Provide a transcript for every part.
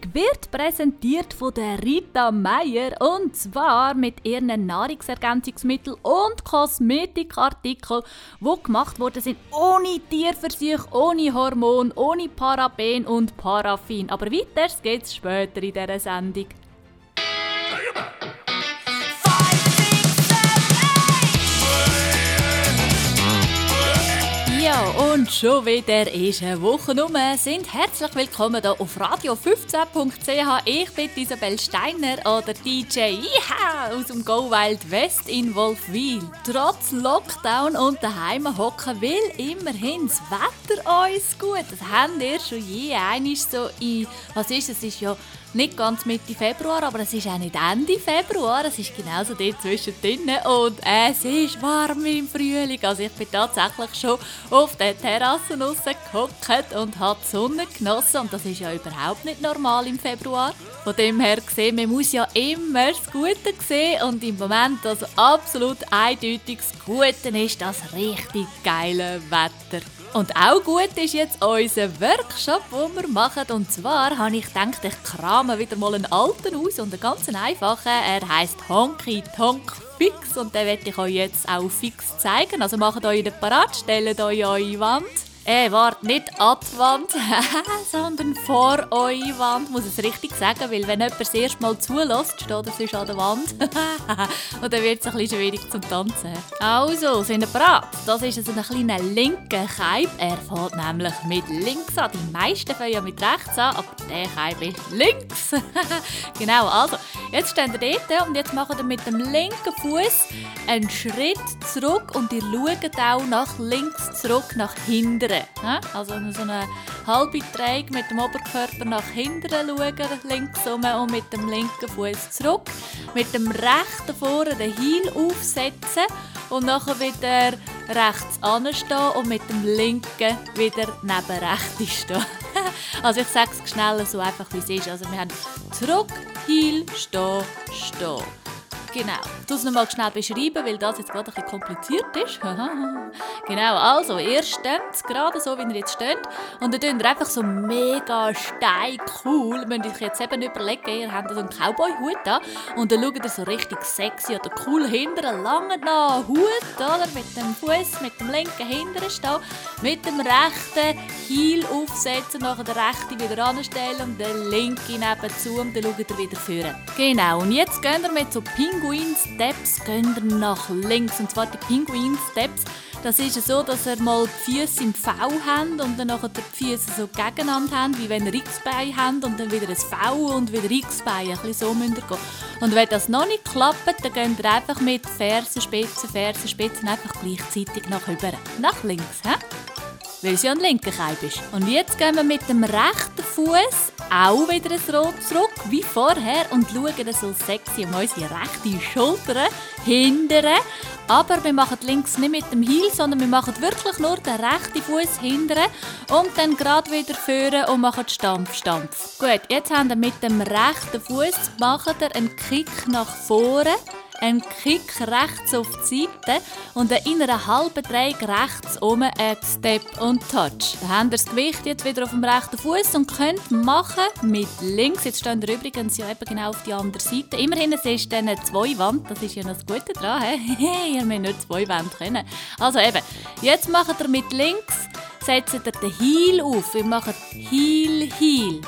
Sendung wird präsentiert von der Rita Meier und zwar mit ihren Nahrungsergänzungsmitteln und Kosmetikartikeln, die gemacht worden sind ohne Tierversuch, ohne Hormon, ohne Paraben und Paraffin. Aber weiter geht's später in dieser Sendung. Ja, und schon wieder ist eine Woche rum. Sind herzlich willkommen hier auf radio15.ch. Ich bin Isabel Steiner oder DJ Iha aus dem Go Wild West in Wolfwil. Trotz Lockdown und daheim hocken will immerhin das Wetter uns gut. Das haben wir schon je einig so in, was ist es ist ja nicht ganz Mitte Februar, aber es ist auch nicht Ende Februar. Es ist genauso dort zwischendrin und es ist warm im Frühling. Also ich bin tatsächlich schon auf der Terrasse rausgehockt und habe die Sonne genossen. Und das ist ja überhaupt nicht normal im Februar. Von dem her gesehen, man muss ja immer das Gute sehen und im Moment also absolut eindeutig das Gute ist das richtig geile Wetter. Und auch gut ist jetzt unser Workshop, den wir machen. Und zwar habe ich gedacht, ich krame wieder mal einen alten aus und einen ganz einfachen. Er heisst Honky Tonk Fix und den werde ich euch jetzt auch fix zeigen. Also macht euch den parat, stellt euch eure Wand. Äh, wart nicht an die Wand, sondern vor eure Wand, muss es richtig sagen, weil wenn jemand das erste Mal zulässt, steht er sonst an der Wand. und dann wird es ein bisschen schwierig zum Tanzen. Also, sind ihr bereit? Das ist also ein kleiner linker Keib. Er fährt nämlich mit links an. Die meisten fangen ja mit rechts an, aber der Keib ist links. genau, also, jetzt steht ihr dort und jetzt macht ihr mit dem linken Fuß einen Schritt zurück und ihr schaut auch nach links zurück, nach hinten. Also so eine halbe Dreieck mit dem Oberkörper nach hinten schauen, links rum und mit dem linken Fuß zurück. Mit dem rechten vorne den Heel aufsetzen und nachher wieder rechts anstehen und mit dem linken wieder neben rechts stehen. also ich sage es schnell so einfach wie es ist. Also wir haben zurück, Heel, stehen, stehen. Genau. Muss es nochmal schnell beschreiben, weil das jetzt gerade ein bisschen kompliziert ist. genau, also, ihr steht gerade so, wie ihr jetzt steht. Und dann tut ihr einfach so mega steil cool. Müsst ihr euch jetzt eben überlegen, ihr habt so einen Cowboy-Hut an. Und dann schaut ihr so richtig sexy oder cool hinter einen langen Hut, oder? Mit dem Fuß, mit dem linken hinteren stehen. Mit dem rechten Heel aufsetzen, nachher den rechten wieder anstellen und den linken nebenzu und dann schaut ihr wieder führen. Genau, und jetzt gehen wir mit so Ping Pinguin Steps gehen ihr nach links. Und zwar die Pinguin Steps. Das ist so, dass ihr mal die Füße im V habt und dann nachher die Füße so gegeneinander habt, wie wenn ihr X-Bein habt und dann wieder ein V und wieder X-Bein. Ein bisschen so müsst ihr gehen. Und wenn das noch nicht klappt, dann geht ihr einfach mit Fersenspitzen, Fersenspitzen einfach gleichzeitig nach über. Nach links, hä? Weil sie an linken Keib ist. Und jetzt gehen wir mit dem rechten Fuß auch wieder ein Rot zurück, wie vorher, und schauen so sexy um unsere rechte Schulter hindern. Aber wir machen links nicht mit dem Heel, sondern wir machen wirklich nur den rechten Fuß hindern und dann gerade wieder führen und machen Stampf, Stampf. Gut, jetzt haben wir mit dem rechten Fuß einen Kick nach vorne ein Kick rechts auf die Seite und ein innerer halben Dreieck rechts um ein Step und Touch. Dann habt ihr das Gewicht jetzt wieder auf dem rechten Fuß und könnt machen mit links. Jetzt stehen ihr übrigens ja eben genau auf die andere Seite. Immerhin es ist dann zwei Wand, das ist ja noch das Gute dran. He? ihr müsst nicht zwei Wände können. Also eben, jetzt macht ihr mit links, setzt ihr den Heel auf. Wir machen Heel, Heel.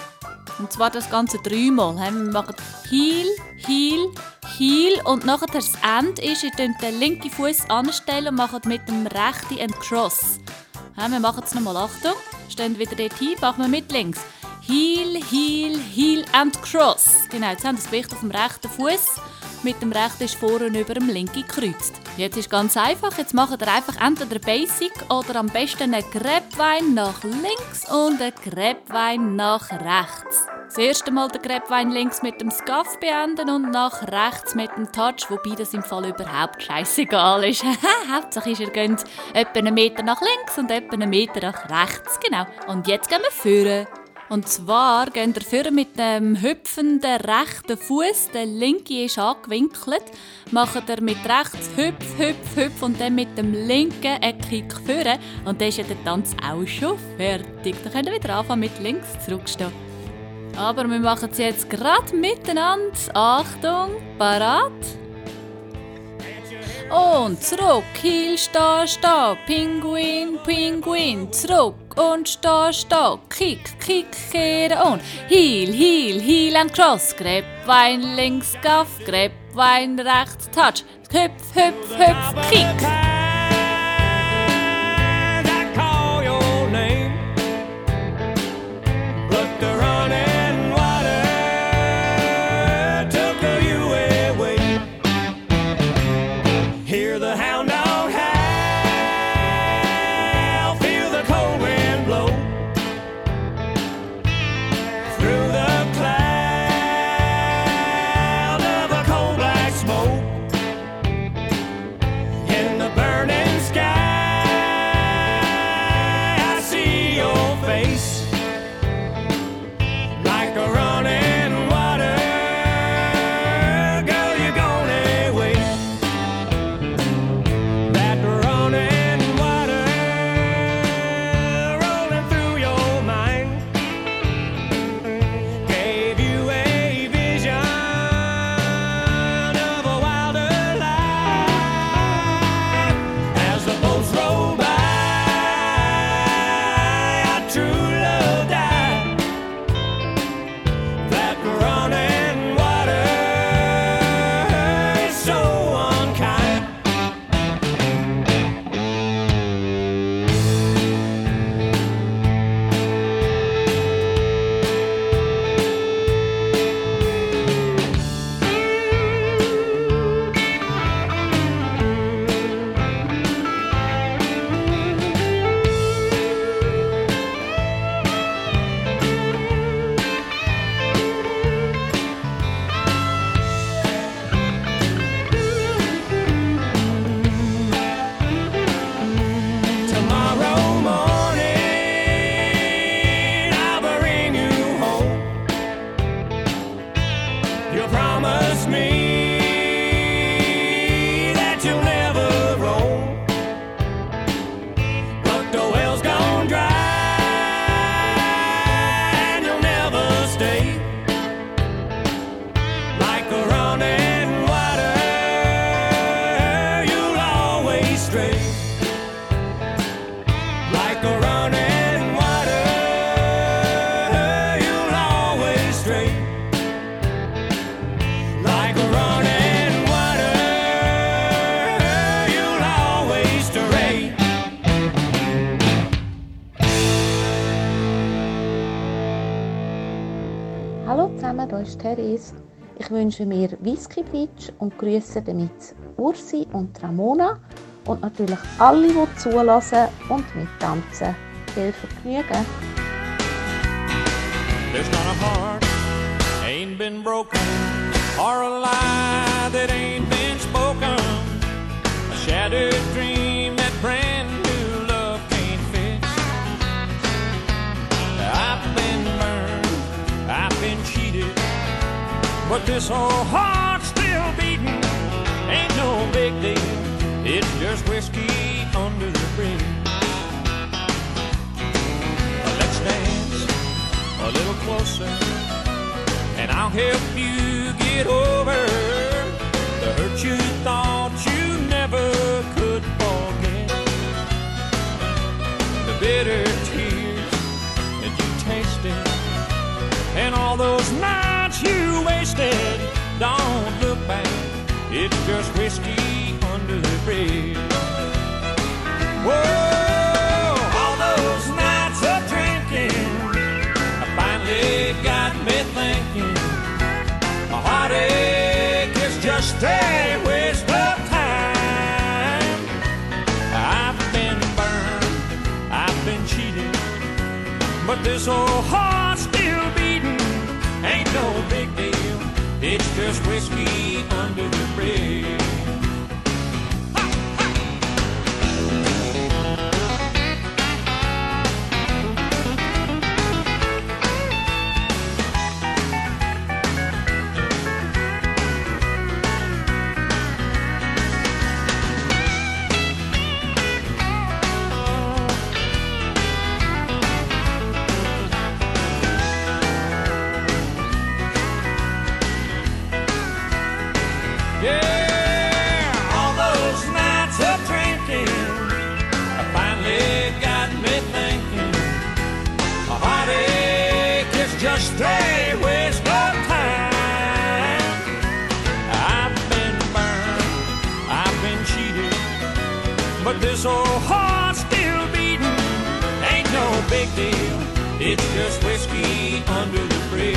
Und zwar das Ganze dreimal. Wir machen Heel, Heel, Heel und nachher das Ende ist, ihr den linken Fuß anstellen und macht mit dem rechten einen Cross. Wir machen es nochmal, Achtung. Stehen wieder dort hin, machen wir mit links. Heel, Heel, Heel and Cross. Genau, jetzt haben das Gewicht auf dem rechten Fuß. Mit dem rechten ist vorne über dem linken gekreuzt. Jetzt ist ganz einfach. Jetzt macht ihr einfach entweder Basic oder am besten einen Gräbwein nach links und einen Gräbwein nach rechts. Das erste Mal den Gräbwein links mit dem Scuff beenden und nach rechts mit dem Touch, wobei das im Fall überhaupt scheißegal ist. Hauptsache ist, ihr geht etwa einen Meter nach links und etwa einen Meter nach rechts. Genau. Und jetzt gehen wir führen. Und zwar gehen wir führen mit dem hüpfenden rechten Fuß, der linke ist angewinkelt, machen wir mit rechts hüpf, hüpf, hüpf und dann mit dem linken einen Kick führen und dann ist ja der Tanz auch schon fertig. Dann könnt ihr wieder anfangen mit links zurückstehen. Aber wir machen es jetzt gerade miteinander. Achtung, parat. Und zurück, Heel, sta, sta, Pinguin, Pinguin, zurück und sta, sta, Kick, Kick, kehren und Heel, Heel, Heel and Cross, Gräbwein links, Gaff, Gräbwein rechts, Touch, Hüpf, Hüpf, Hüpf, Kick. ist Therese. Ich wünsche mir Whisky Beach und grüße damit Ursi und Ramona und natürlich alle, die zulassen und mittanzen. Viel Vergnügen! There's not a heart ain't been broken or a lie that ain't been spoken a shattered dream But this old heart's still beating ain't no big deal. It's just whiskey under the bridge. Let's dance a little closer, and I'll help you get over the hurt you thought you never could forget. The bitter wasted. Don't look back, it's just whiskey under the bridge. Whoa, all those nights of drinking, I finally got me thinking. A heartache is just a waste of time. I've been burned, I've been cheated, but this old heart still beating ain't no big. Just whiskey under the bridge. It's just whiskey under the bridge.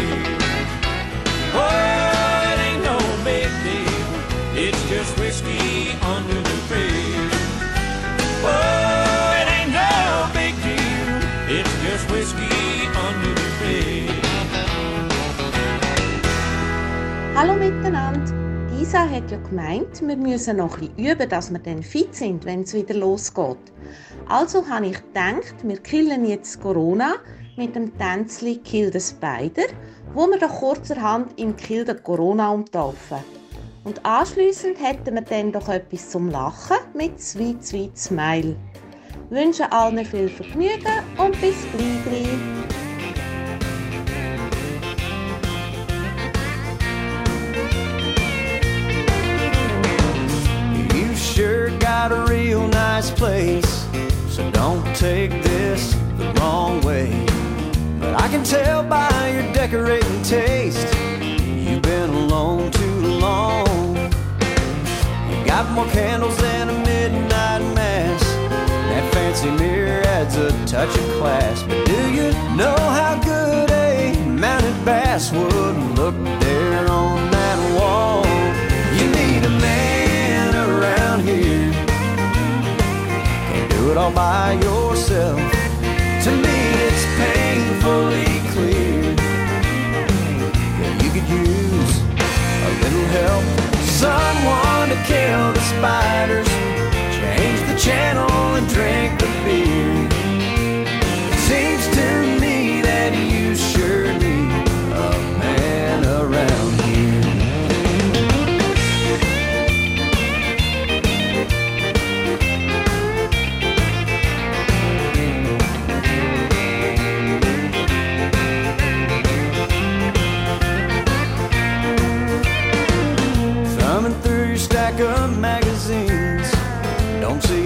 Oh, it ain't no big deal, it's just whiskey under the bridge. Oh, it ain't no big deal, it's just whiskey under the bridge. Hallo miteinander. Isa hat ja gemeint, wir müssen noch ein bisschen üben, dass wir dann fit sind, wenn es wieder losgeht. Also habe ich gedacht, wir killen jetzt Corona mit dem Tänzli Kill the Spider, wo wir doch kurzerhand in Kill the Corona umtaufen. Und anschließend hätten wir dann doch etwas zum Lachen mit Sweet Sweet Smile. Wünsche allen viel Vergnügen und bis got a real nice place, so don't take this the wrong way. But I can tell by your decorating taste, you've been alone too long. You got more candles than a midnight mass. That fancy mirror adds a touch of class. But do you know how good a mounted bass would look there on that wall? You need a man around here. Can't do it all by yourself. To me, it's painfully clear that you could use a little help. Someone to kill the spiders, change the channel and drink the beer. It seems to me that you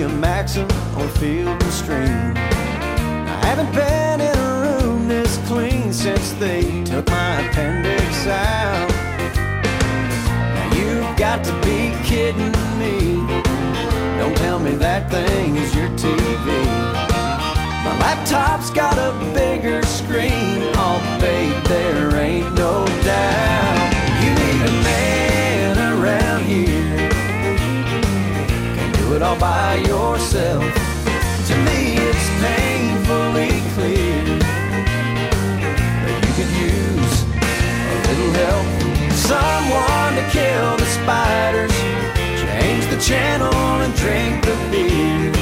A Maxim or Field and Stream. I haven't been in a room this clean since they took my appendix out. Now you've got to be kidding me. Don't tell me that thing is your TV. My laptop's got a bigger screen. Oh, babe, there ain't no doubt. It all by yourself. To me, it's painfully clear that you could use a little help. Someone to kill the spiders, change the channel and drink the beer.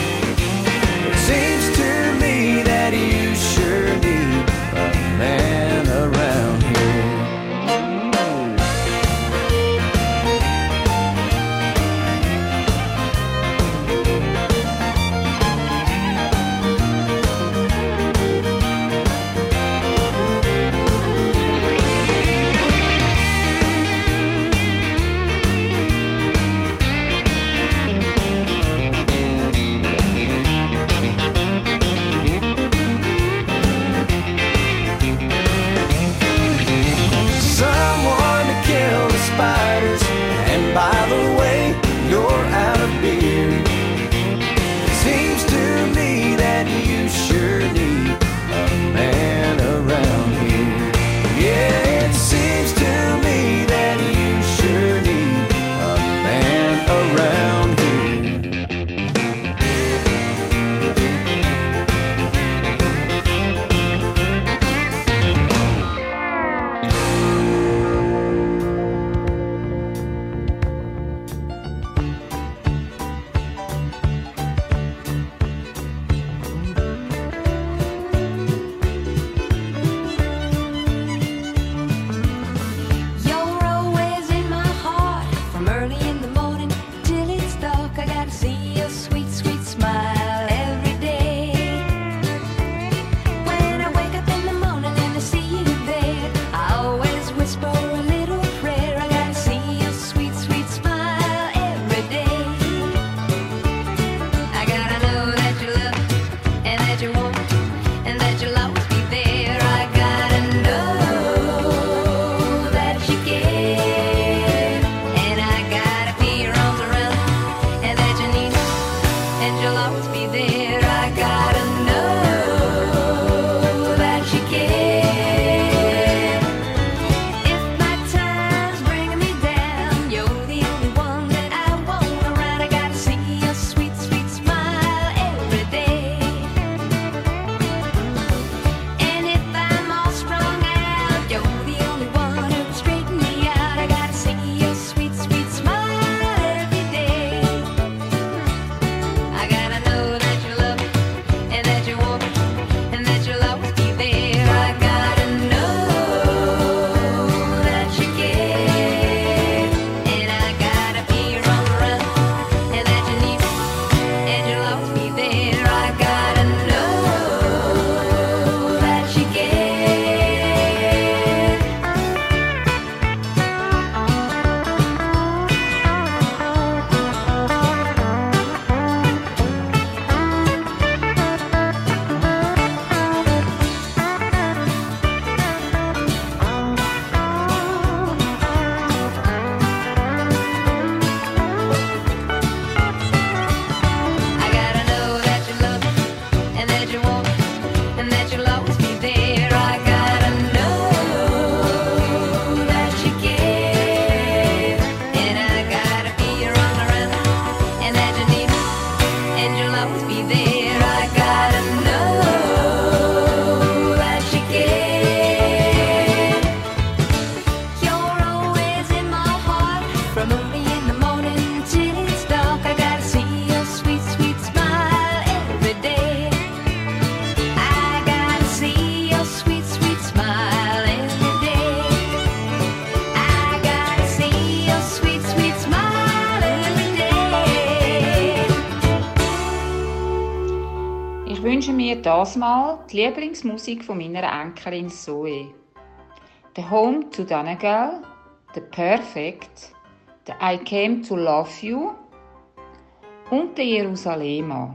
Das Mal die Lieblingsmusik von meiner Enkelin Zoe. The Home to Donegal, The Perfect, The I Came to Love You und der Jerusalema.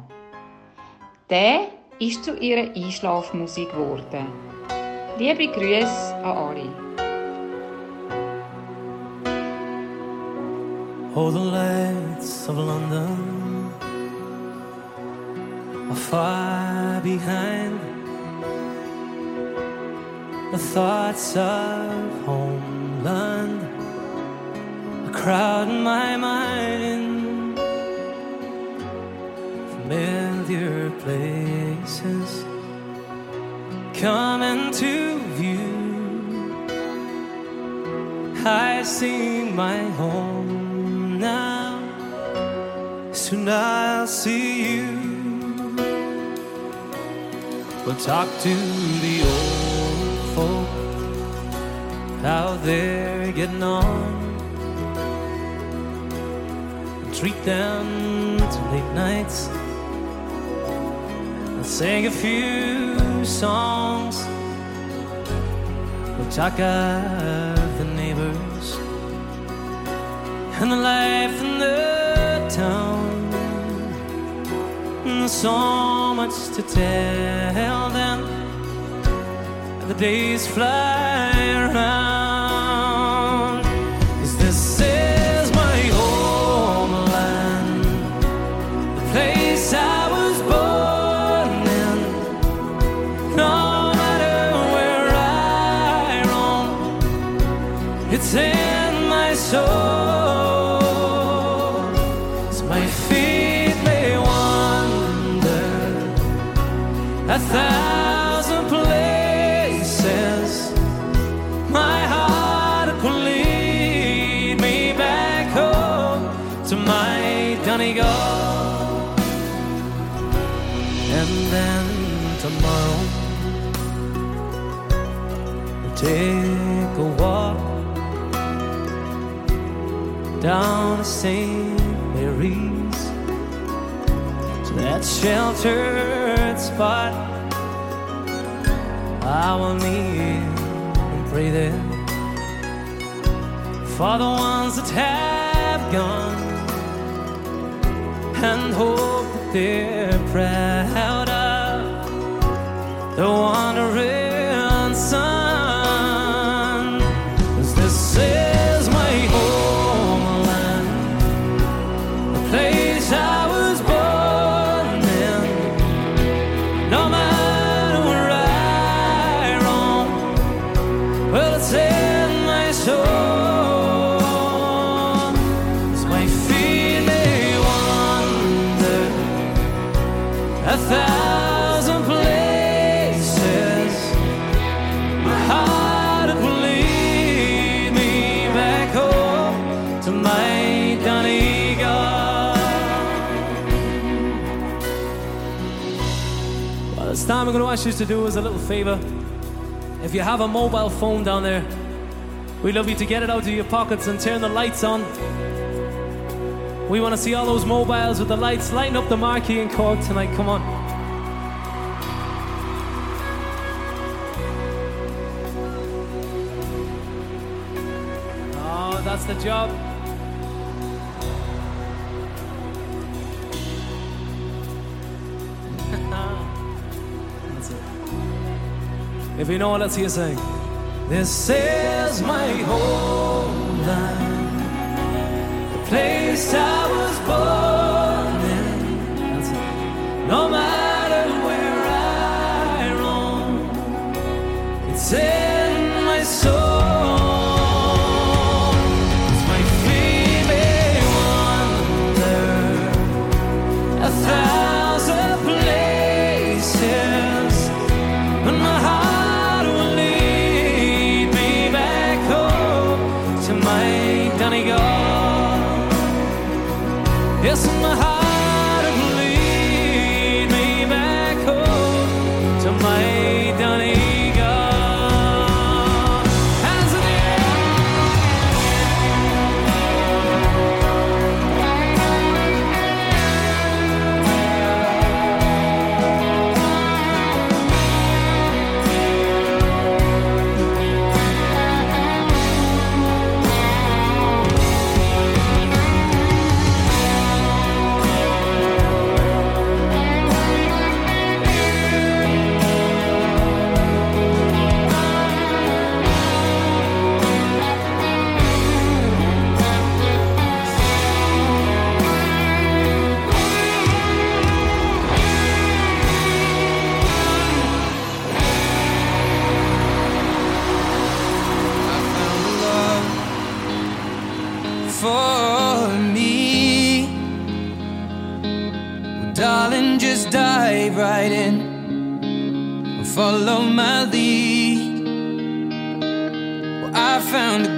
Der ist zu ihrer Einschlafmusik geworden. Liebe Grüße an alle. Oh, the lights of London are far behind the thoughts of homeland. A crowd in my mind, familiar places come into view. I see my home now. Soon I'll see you. We'll talk to the old folk, how they're getting on. Treat them to late nights and sing a few songs. We'll talk of the neighbors and the life in the so much to tell them. The days fly take a walk down to St. Mary's to that sheltered spot. I will kneel and pray there for the ones that have gone and hope that they're proud of the wandering ask you to do us a little favor. If you have a mobile phone down there, we'd love you to get it out of your pockets and turn the lights on. We want to see all those mobiles with the lights lighting up the marquee in Cork tonight. Come on. Oh, that's the job. If you know it, let's hear sing. This is my homeland, the place I was born in. That's it. No matter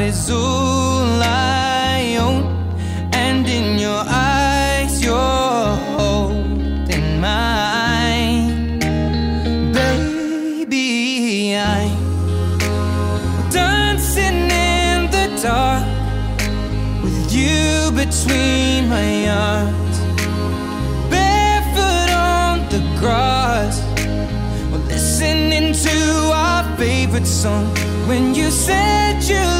heart is all I own, and in your eyes, you're holding mine. Baby, I'm dancing in the dark with you between my arms, barefoot on the grass. Listening to our favorite song. When you said you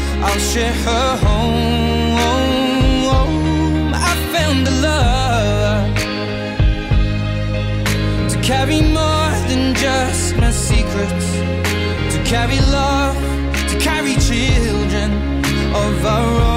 I'll share her home. I found a love to carry more than just my secrets, to carry love, to carry children of our own.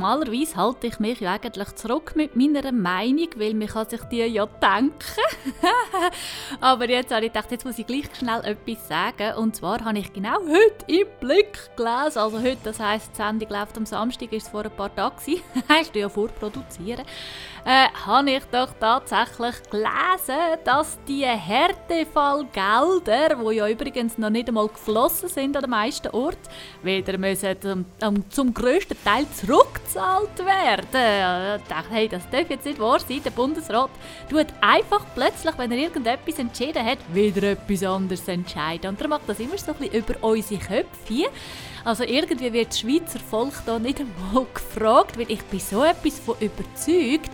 Normalerweise halte ich mich ja eigentlich zurück mit meiner Meinung, weil man kann sich die ja denken. Aber jetzt habe ich gedacht, jetzt muss ich gleich schnell etwas sagen. Und zwar habe ich genau heute im Blick gelesen, also heute, das heisst, die Sendung läuft am Samstag, ist es vor ein paar Tagen ich tue ja vorproduzieren. Äh, habe ich doch tatsächlich gelesen, dass die Härtefallgelder, die ja übrigens noch nicht einmal geflossen sind an den meisten Orten, wieder müssen zum, um, zum grössten Teil zurückgezahlt werden. Ich dachte, hey, das darf jetzt nicht wahr sein. Der Bundesrat tut einfach plötzlich, wenn er irgendetwas entschieden hat, wieder etwas anderes entscheiden. Und er macht das immer so ein bisschen über unsere Köpfe. Also irgendwie wird das Schweizer Volk da nicht einmal gefragt, weil ich bin so etwas von überzeugt,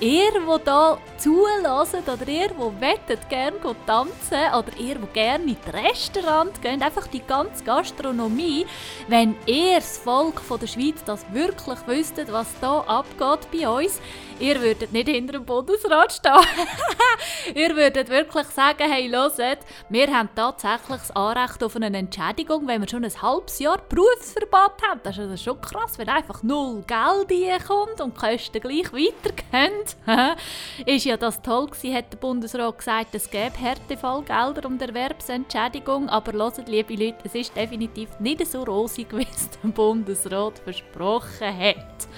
ihr, wo da zulässt oder ihr, wo wettet gerne tanzen oder ihr, wo gerne in die Restaurant geht, einfach die ganze Gastronomie, wenn ihr das Volk von der Schweiz das wirklich wüsstet, was da abgeht bei uns, ihr würdet nicht hinter dem Bundesrat stehen. ihr würdet wirklich sagen, hey, hört, wir haben tatsächlich das Anrecht auf eine Entschädigung, wenn wir schon ein halbes Jahr Berufsverbot haben. Das ist also schon krass, wenn einfach null Geld reinkommt und die Kosten gleich weitergehen. ist ja das toll gewesen, hat der Bundesrat gesagt, es gäbe Härtefallgelder die Erwerbsentschädigung, aber hört, liebe Leute, es ist definitiv nicht so rosig, wie es der Bundesrat versprochen hat.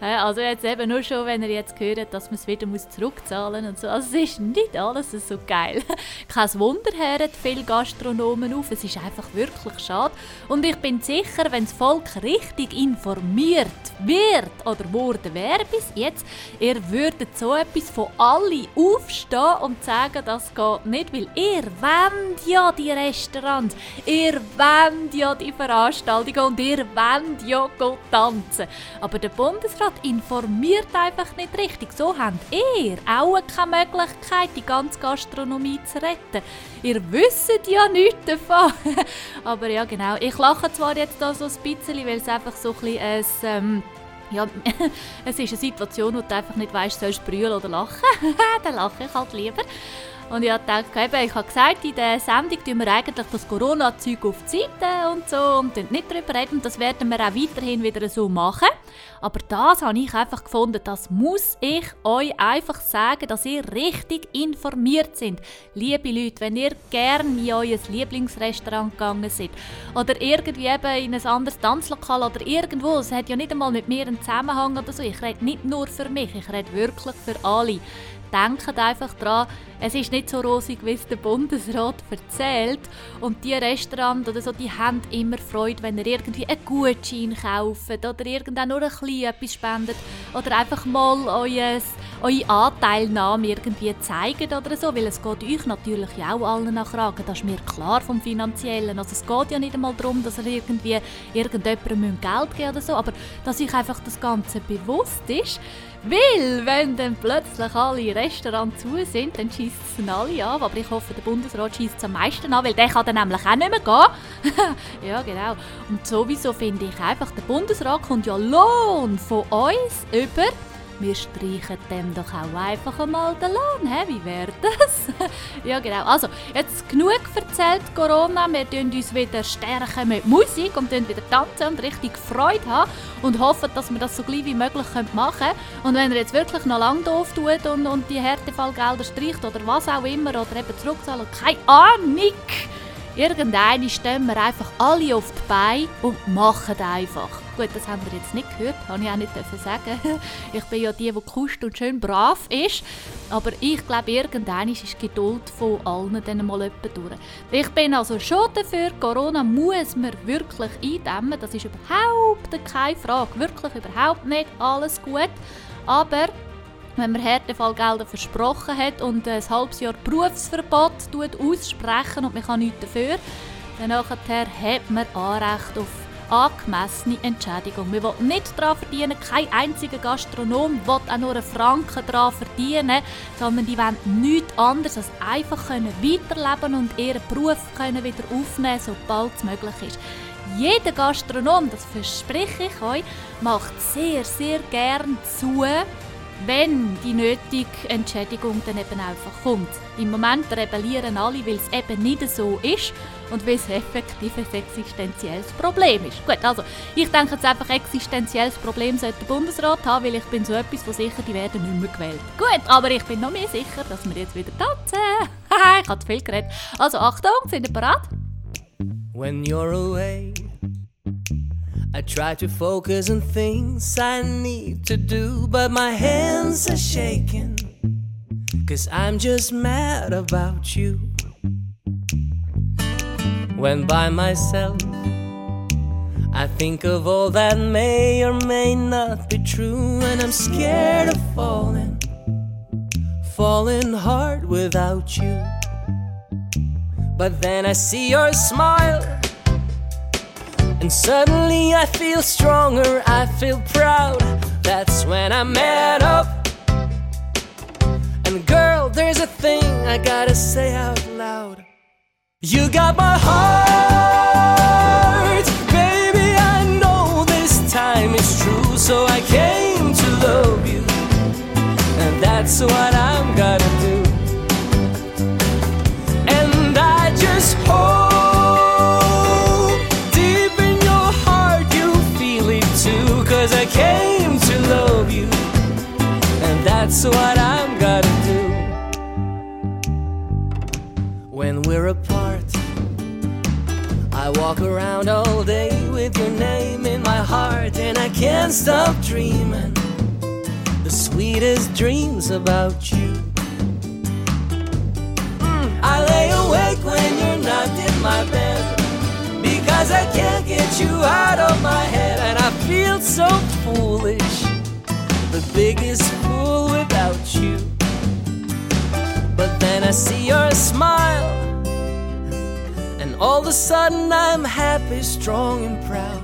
Also jetzt eben nur schon, wenn ihr jetzt hört, dass man es wieder muss zurückzahlen und so. Also es ist nicht alles so geil. Kein Wunder hören viele Gastronomen auf. Es ist einfach wirklich schade. Und ich bin sicher, wenn das Volk richtig informiert wird oder wurde wäre bis jetzt, ihr würdet so etwas von alle aufstehen und sagen, das geht nicht, weil ihr wollt ja die Restaurants, ihr wollt ja die Veranstaltungen und ihr wollt ja tanzen. Aber der Bundesrat Staat informiert einfach nicht richtig. So habt ihr auch keine Möglichkeit, die ganze Gastronomie zu retten. Ihr wisst ja nichts davon. Aber ja, genau. Ich lache zwar jetzt da so ein bisschen, weil es einfach so ein bisschen ein, ähm, ja, es ist eine Situation, wo du einfach nicht weißt, sollst du brüllen oder lachen. Dann lache ich halt lieber. Und ich habe eben, ich habe gesagt, in der Sendung tun wir eigentlich das Corona-Zeug auf die Seite und so und nicht darüber reden. Das werden wir auch weiterhin wieder so machen. Aber das habe ich einfach gefunden, das muss ich euch einfach sagen, dass ihr richtig informiert sind. Liebe Leute, wenn ihr gerne in euer Lieblingsrestaurant gegangen seid oder irgendwie eben in ein anderes Tanzlokal oder irgendwo, es hat ja nicht einmal mit mir einen Zusammenhang oder so, ich rede nicht nur für mich, ich rede wirklich für alle denkt einfach daran, es ist nicht so rosig, wie es der Bundesrat erzählt. Und die Restaurants oder so, die haben immer Freude, wenn ihr irgendwie einen Gutschein kauft oder irgendwann nur ein bisschen etwas spendet oder einfach mal euer, eure Anteilnahme irgendwie zeigt oder so, weil es geht euch natürlich auch allen nach Kragen. Das ist mir klar vom Finanziellen. Also es geht ja nicht einmal darum, dass ihr irgendwie irgendjemandem Geld geben oder so, aber dass euch einfach das Ganze bewusst ist, weil, wenn dann plötzlich alle Restaurants zu sind, dann schießt es alle an. Aber ich hoffe, der Bundesrat schießt es am meisten an, weil der kann dann nämlich auch nicht mehr gehen. ja, genau. Und sowieso finde ich einfach, der Bundesrat kommt ja Lohn von uns über wir streichen dem doch auch einfach einmal den Lohn. He? Wie wäre das? ja, genau. Also, jetzt genug erzählt Corona. Wir tun uns wieder stärken mit Musik und wieder tanzen und richtig Freude haben und hoffen, dass wir das so gleich wie möglich machen können. Und wenn ihr jetzt wirklich noch lange doof tut und, und die Härtefallgelder streicht oder was auch immer oder eben zurückzahlen, keine Ahnung, Irgendeine stehen wir einfach alle auf die Beine und machen einfach. Gut, das haben wir jetzt nicht gehört, habe ich auch nicht sagen. Ich bin ja die, die kust und schön brav ist. Aber ich glaube, irgendeine ist die Geduld von allen dann mal jemand durch. Ich bin also schon dafür, Corona muss man wirklich eindämmen. Das ist überhaupt keine Frage. Wirklich überhaupt nicht alles gut. Aber wenn man Härtefallgelder versprochen hat und ein halbes Jahr Berufsverbot aussprechen und man kann nichts dafür, dann hat man Anrecht auf angemessene Entschädigung. Wir wollen nicht daran verdienen, kein einziger Gastronom will auch nur einen Franken daran verdienen, sondern die wollen nichts anderes als einfach können weiterleben und ihren Beruf können wieder aufnehmen, sobald es möglich ist. Jeder Gastronom, das verspreche ich euch, macht sehr, sehr gern zu, wenn die nötige Entschädigung dann eben einfach kommt. Im Moment rebellieren alle, weil es eben nicht so ist und weil es effektiv ein existenzielles Problem ist. Gut, also ich denke jetzt einfach, existenzielles Problem sollte der Bundesrat haben, weil ich bin so etwas, wo sicher, die werden nicht mehr gewählt. Gut, aber ich bin noch mehr sicher, dass wir jetzt wieder tanzen. ich habe zu viel geredet. Also Achtung, sind ihr bereit? When you're away I try to focus on things I need to do, but my hands are shaking. Cause I'm just mad about you. When by myself, I think of all that may or may not be true, and I'm scared of falling, falling hard without you. But then I see your smile And suddenly I feel stronger, I feel proud. That's when I met up. And girl, there's a thing I gotta say out loud. You got my heart, baby. I know this time is true, so I came to love you. And that's what I'm that's what I'm gonna do. When we're apart, I walk around all day with your name in my heart, and I can't stop dreaming the sweetest dreams about you. Mm, I lay awake when you're not in my bed because I can't get you out of my head, and I feel so foolish, biggest fool without you. But then I see your smile, and all of a sudden I'm happy, strong, and proud.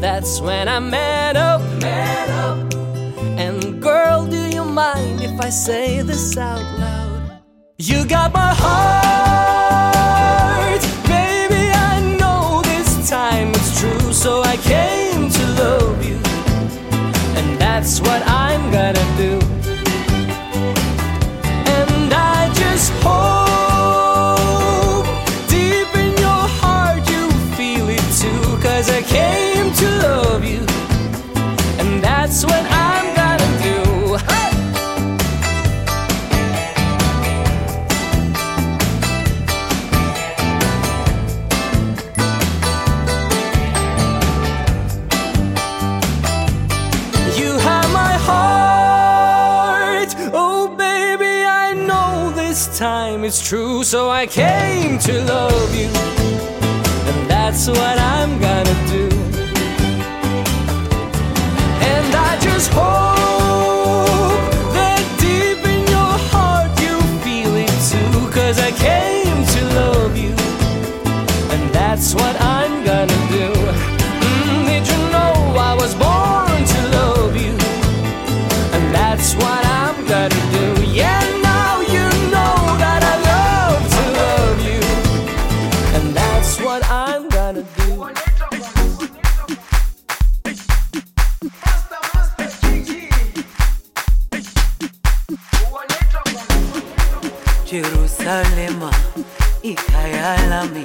That's when I met up, met up. And girl, do you mind if I say this out loud? You got my heart, that's what I'm gonna do. And I just hope deep in your heart you feel it too. Cause I came to love you, and that's what So I came to love you. And that's what I'm gonna do. And I just hope that deep in your heart you feel it too. Cause I came to love you. And that's what I'm Ikalema, Ikayalami.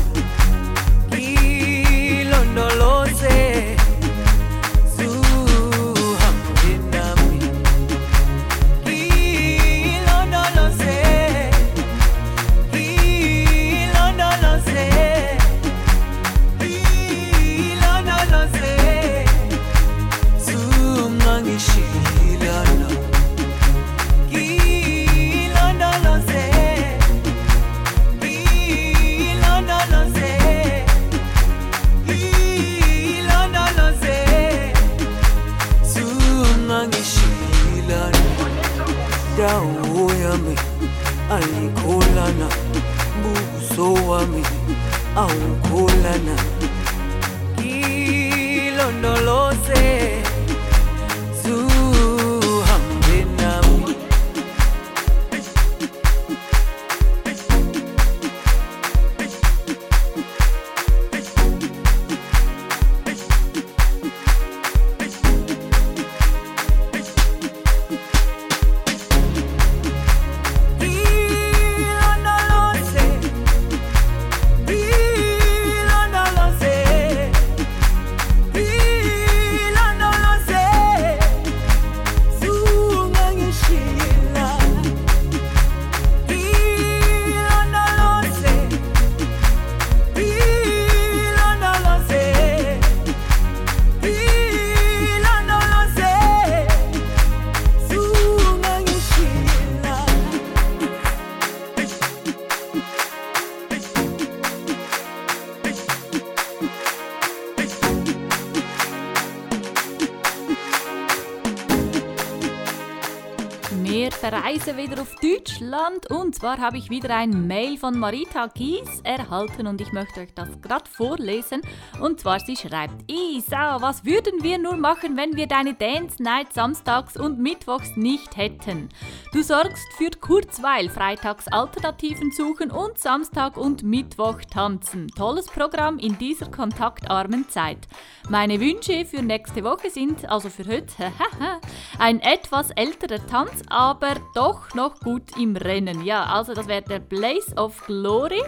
Lum Deutschland und zwar habe ich wieder ein Mail von Marita Gies erhalten und ich möchte euch das gerade vorlesen. Und zwar sie schreibt, Isa, was würden wir nur machen, wenn wir deine Dance Night samstags und mittwochs nicht hätten? Du sorgst für Kurzweil, freitags Alternativen suchen und Samstag und Mittwoch tanzen. Tolles Programm in dieser kontaktarmen Zeit. Meine Wünsche für nächste Woche sind, also für heute, ein etwas älterer Tanz, aber doch noch gut im Rennen. Ja, also das wäre der Blaze of Glory.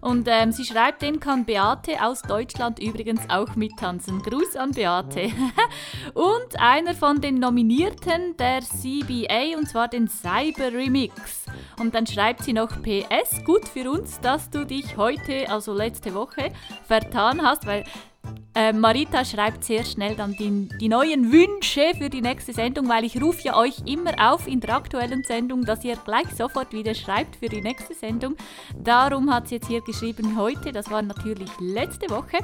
Und ähm, sie schreibt, den kann Beate aus Deutschland übrigens auch mittanzen. Gruß an Beate. und einer von den Nominierten der CBA, und zwar den Cyber Remix. Und dann schreibt sie noch PS, gut für uns, dass du dich heute, also letzte Woche, vertan hast, weil äh, Marita schreibt sehr schnell dann die, die, neuen Wünsche für die nächste Sendung, weil ich rufe ja euch immer auf in der aktuellen Sendung, dass ihr gleich sofort wieder schreibt für die nächste Sendung. Darum hat sie jetzt hier geschrieben heute, das war natürlich letzte Woche,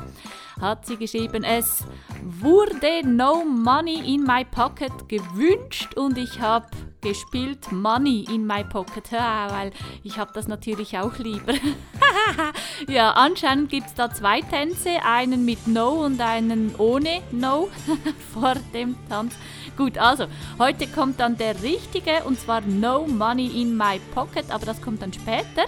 hat sie geschrieben, es wurde No Money in My Pocket gewünscht und ich habe gespielt Money in My Pocket, ja, weil ich habe das natürlich auch lieber. ja, anscheinend gibt es da zwei Tänze, einen mit No und einen ohne No vor dem Tanz. Gut, also heute kommt dann der richtige und zwar No Money in My Pocket, aber das kommt dann später.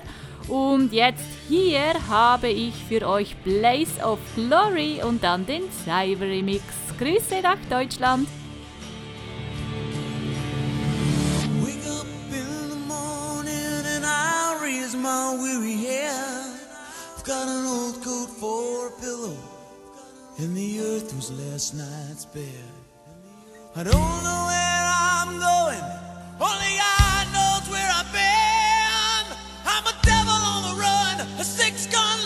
Und jetzt hier habe ich für euch Blaze of Glory und dann den Cyber Remix. Grüße nach Deutschland! My weary head. I've got an old coat for a pillow and the earth was last night's bed. I don't know where I'm going, only God knows where I've been. I'm a devil on the run, a six gun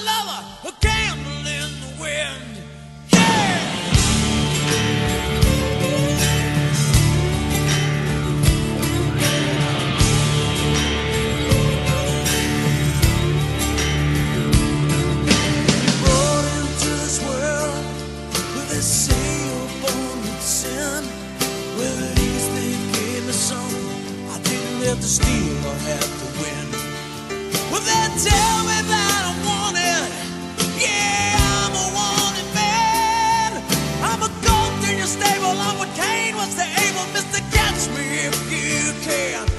have to steal or have to win. Well, they tell me that I'm wanted. Yeah, I'm a wanted man. I'm a goat in your stable. I'm what Cain was to Abel. Mister, catch me if you can.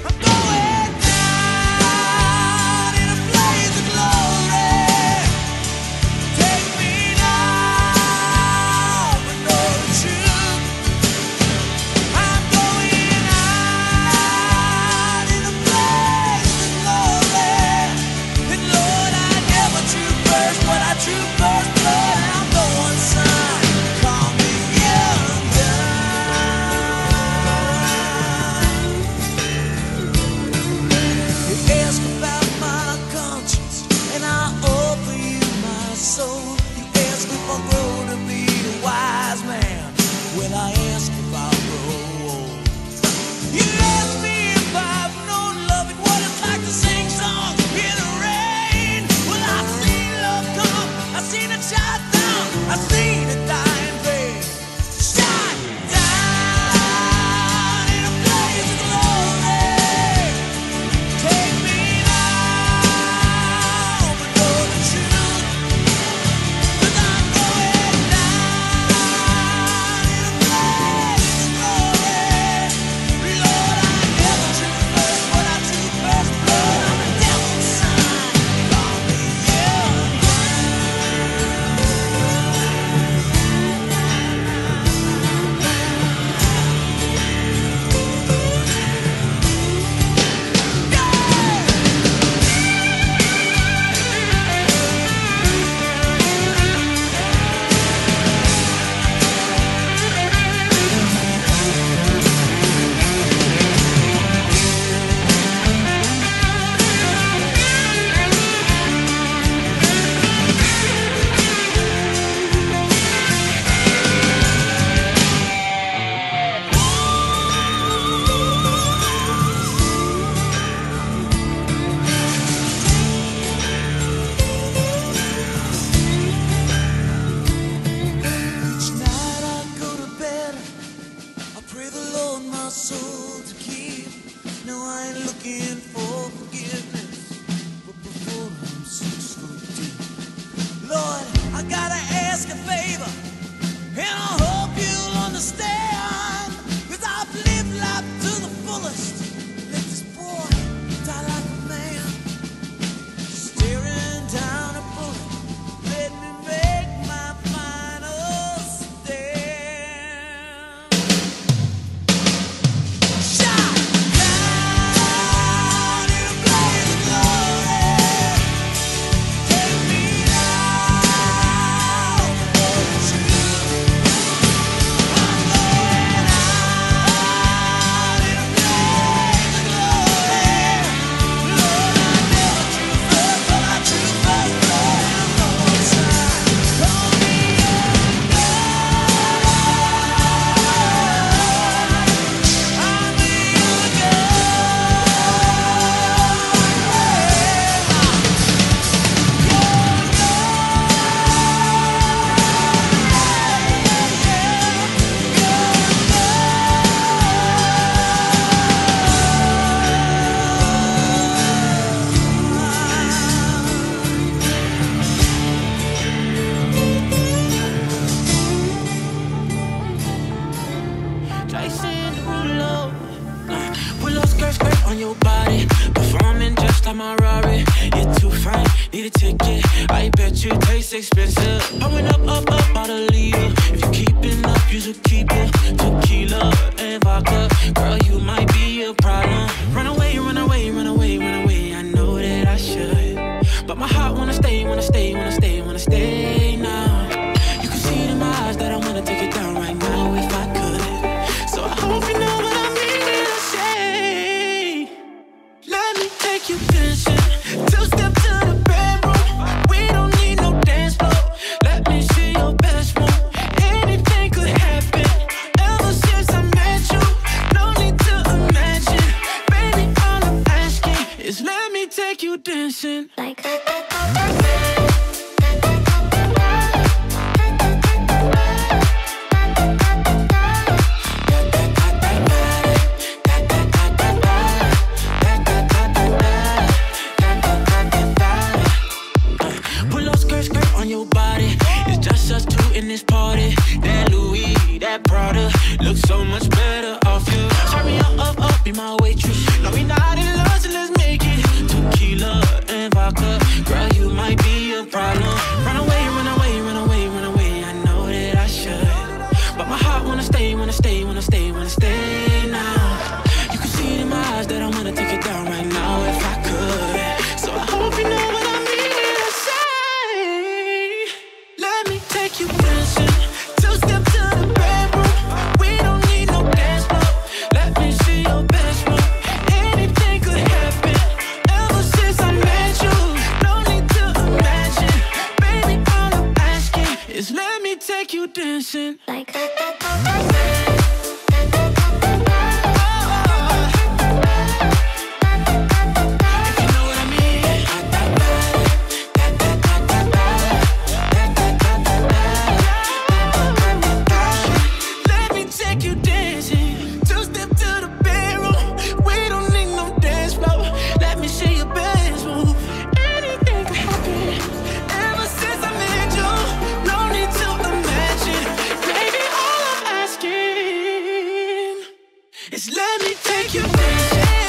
Is let me take you there.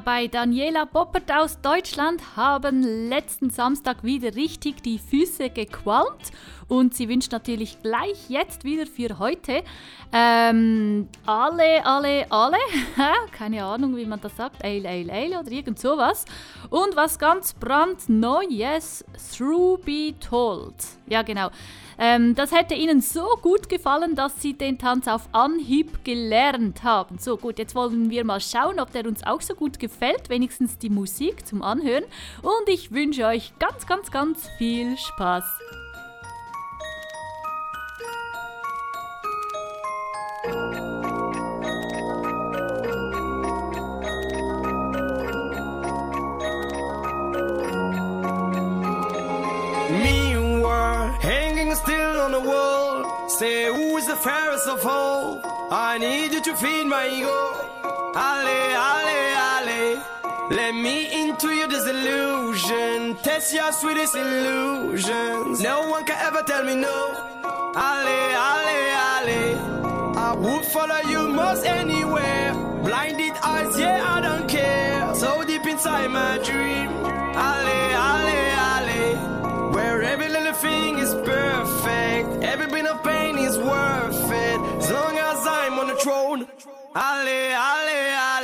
bei Daniela Boppert aus Deutschland haben letzten Samstag wieder richtig die Füße gequalmt und sie wünscht natürlich gleich jetzt wieder für heute ähm, alle, alle, alle, keine Ahnung, wie man das sagt, ale, ale, ale oder irgend sowas und was ganz brandneues, Through Be Told. Ja, genau. Ähm, das hätte ihnen so gut gefallen, dass sie den Tanz auf Anhieb gelernt haben. So gut, jetzt wollen wir mal schauen, ob der uns auch so gut gefällt, wenigstens die Musik zum Anhören. Und ich wünsche euch ganz, ganz, ganz viel Spaß. Say, who is the fairest of all? I need you to feed my ego. Ale, ale, ale. Let me into your disillusion. Test your sweetest illusions. No one can ever tell me no. Ale, ale, ale. I would follow you most anywhere. Blinded eyes, yeah, I don't care. So deep inside my dream. Ale, ale, Every bit of pain is worth it, as long as I'm on the throne. Ale, ale, ale.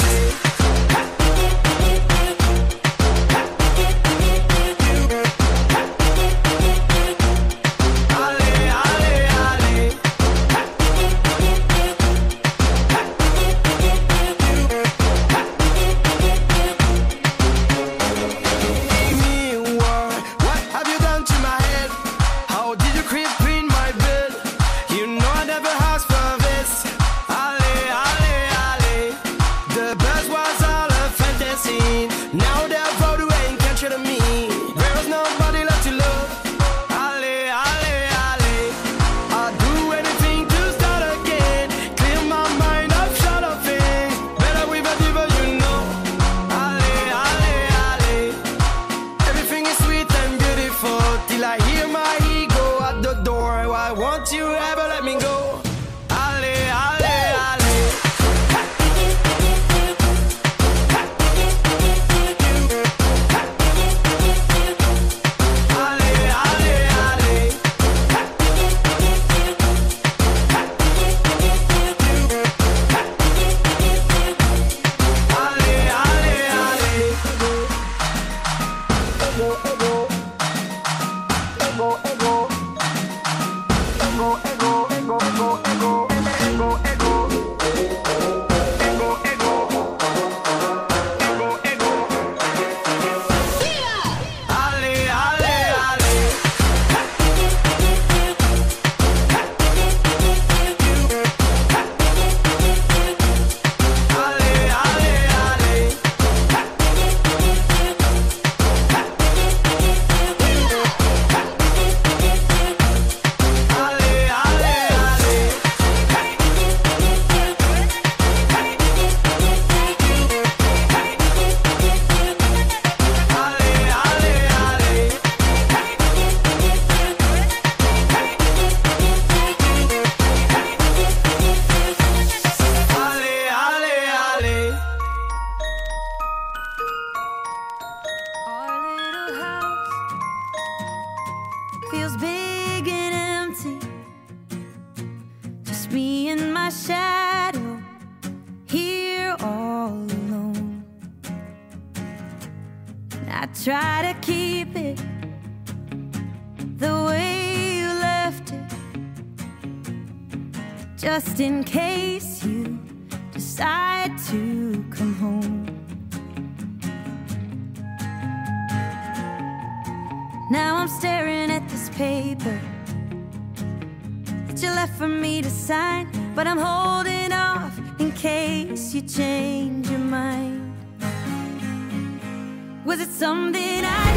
it's something I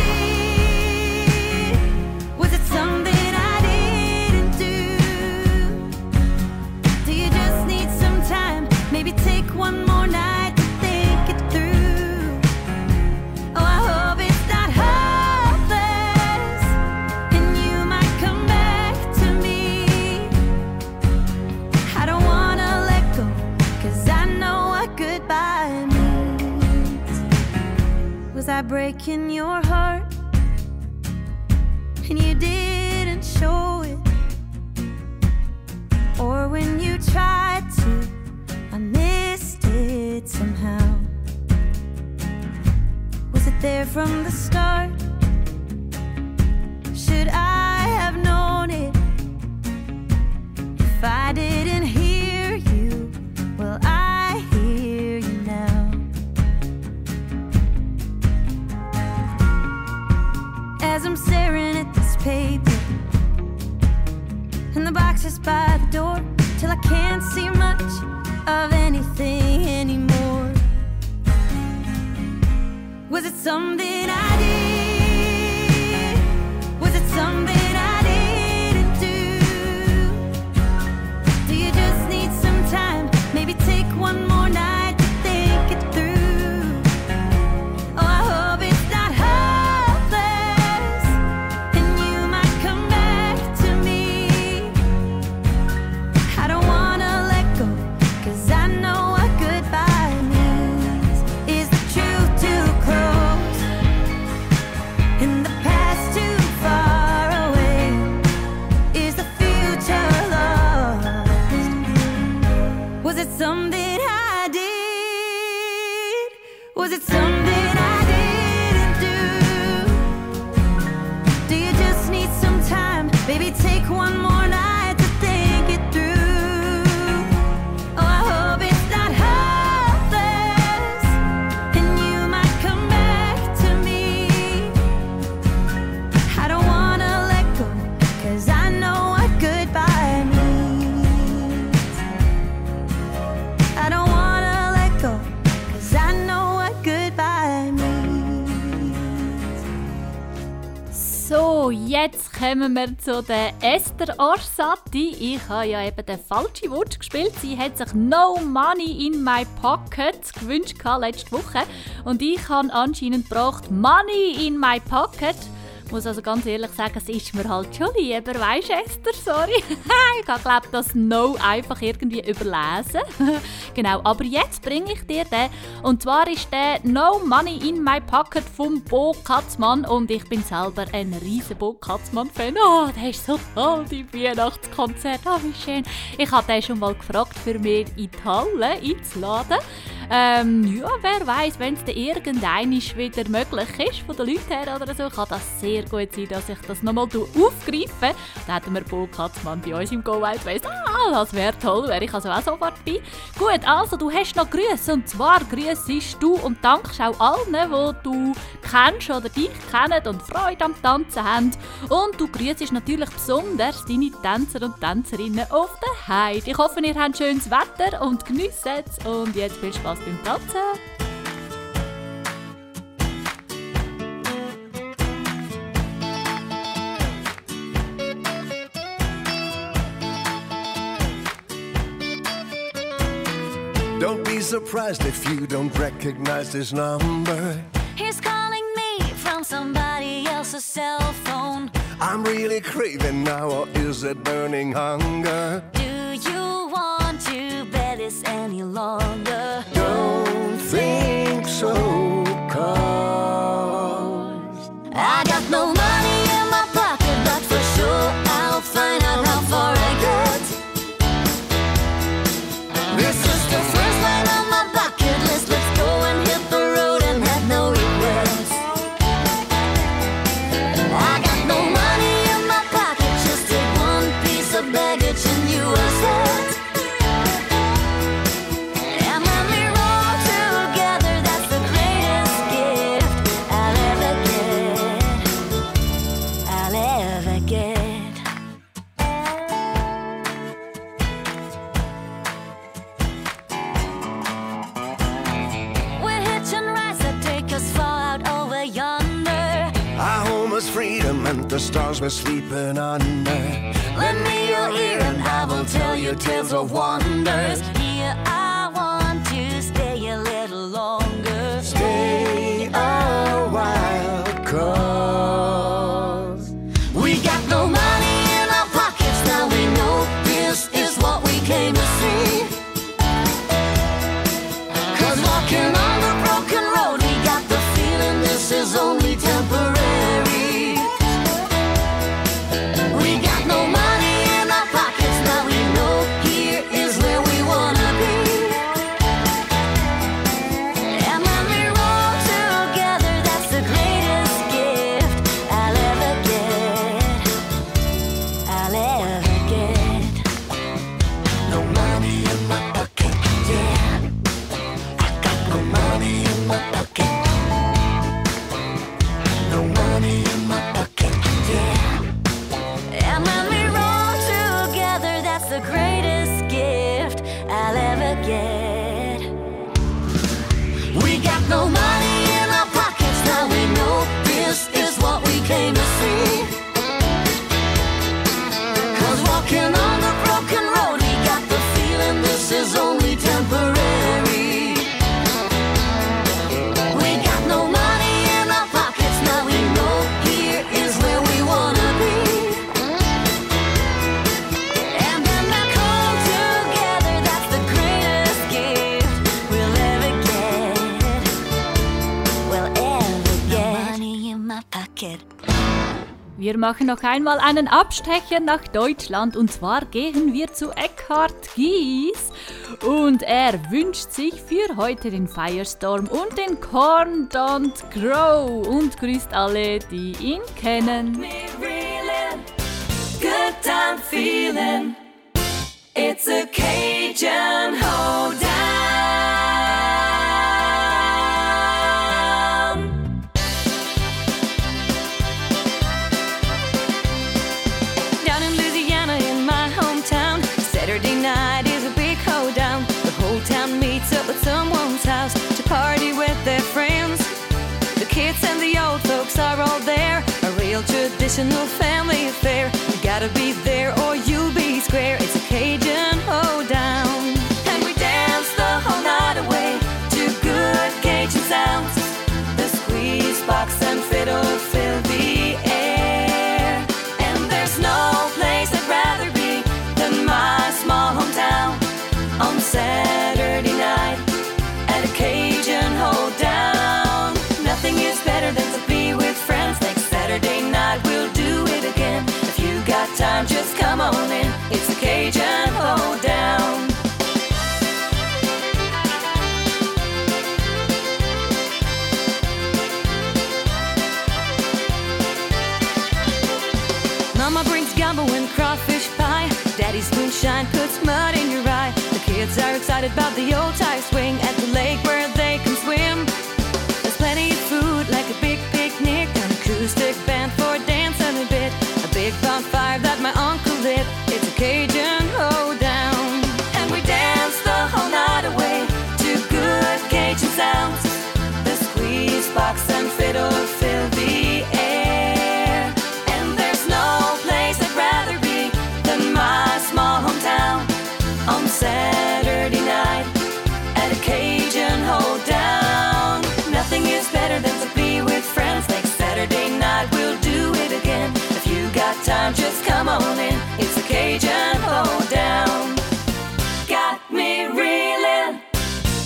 In your heart. Kommen wir zu der Esther Orsatti. Ich habe ja eben den falschen Wunsch gespielt. Sie hat sich No Money in my Pocket gewünscht letzte Woche. Und ich habe anscheinend gebraucht Money in my Pocket. Ich muss also ganz ehrlich sagen, es ist mir halt schon lieber. Weisst Esther, sorry. ich glaube das No einfach irgendwie überlesen. genau, aber jetzt bringe ich dir den. Und zwar ist der No Money in my Pocket vom Bo Katzmann. Und ich bin selber ein riesen Bo Katzmann-Fan. Oh, der ist so toll, die Weihnachtskonzert. Oh, wie schön. Ich habe den schon mal gefragt, für mich in die Halle einzuladen. Ähm, ja, wer weiß, wenn es irgendeinisch wieder möglich ist, von den Leuten her oder so, kann das sehr gut sein, dass ich das nochmal aufgreife. Dann hätten wir Bo Katzmann bei uns im Go Wild West. Ah, das wäre toll, wäre ich also auch sofort dabei. Gut, also du hast noch Grüße und zwar grüßest du und dankst auch allen, die du kennst oder dich kennen und Freude am Tanzen haben. Und du grüßest natürlich besonders deine Tänzer und Tänzerinnen auf der Heide. Ich hoffe, ihr habt schönes Wetter und genießt es. Und jetzt viel Spaß beim Tanzen. Don't be surprised if you don't recognize this number. He's calling me from somebody else's cell phone. I'm really craving now, or is it burning hunger? Do you want to bet this any longer? so cold. I stars we're sleeping under. Lend me your ear and I will tell you tales of wonders. Machen noch einmal einen Abstecher nach Deutschland und zwar gehen wir zu Eckhard Gies und er wünscht sich für heute den Firestorm und den Corn Don't Grow und grüßt alle, die ihn kennen. Good time feeling. It's a Cajun hoedown. Are all there. A real traditional family affair. You gotta be there or you'll It's a Cajun hoedown. Mama brings gumbo and crawfish pie. Daddy's moonshine puts mud in your eye. The kids are excited about the old tire swing at the lake where It's a Cajun hoedown. Got me reeling,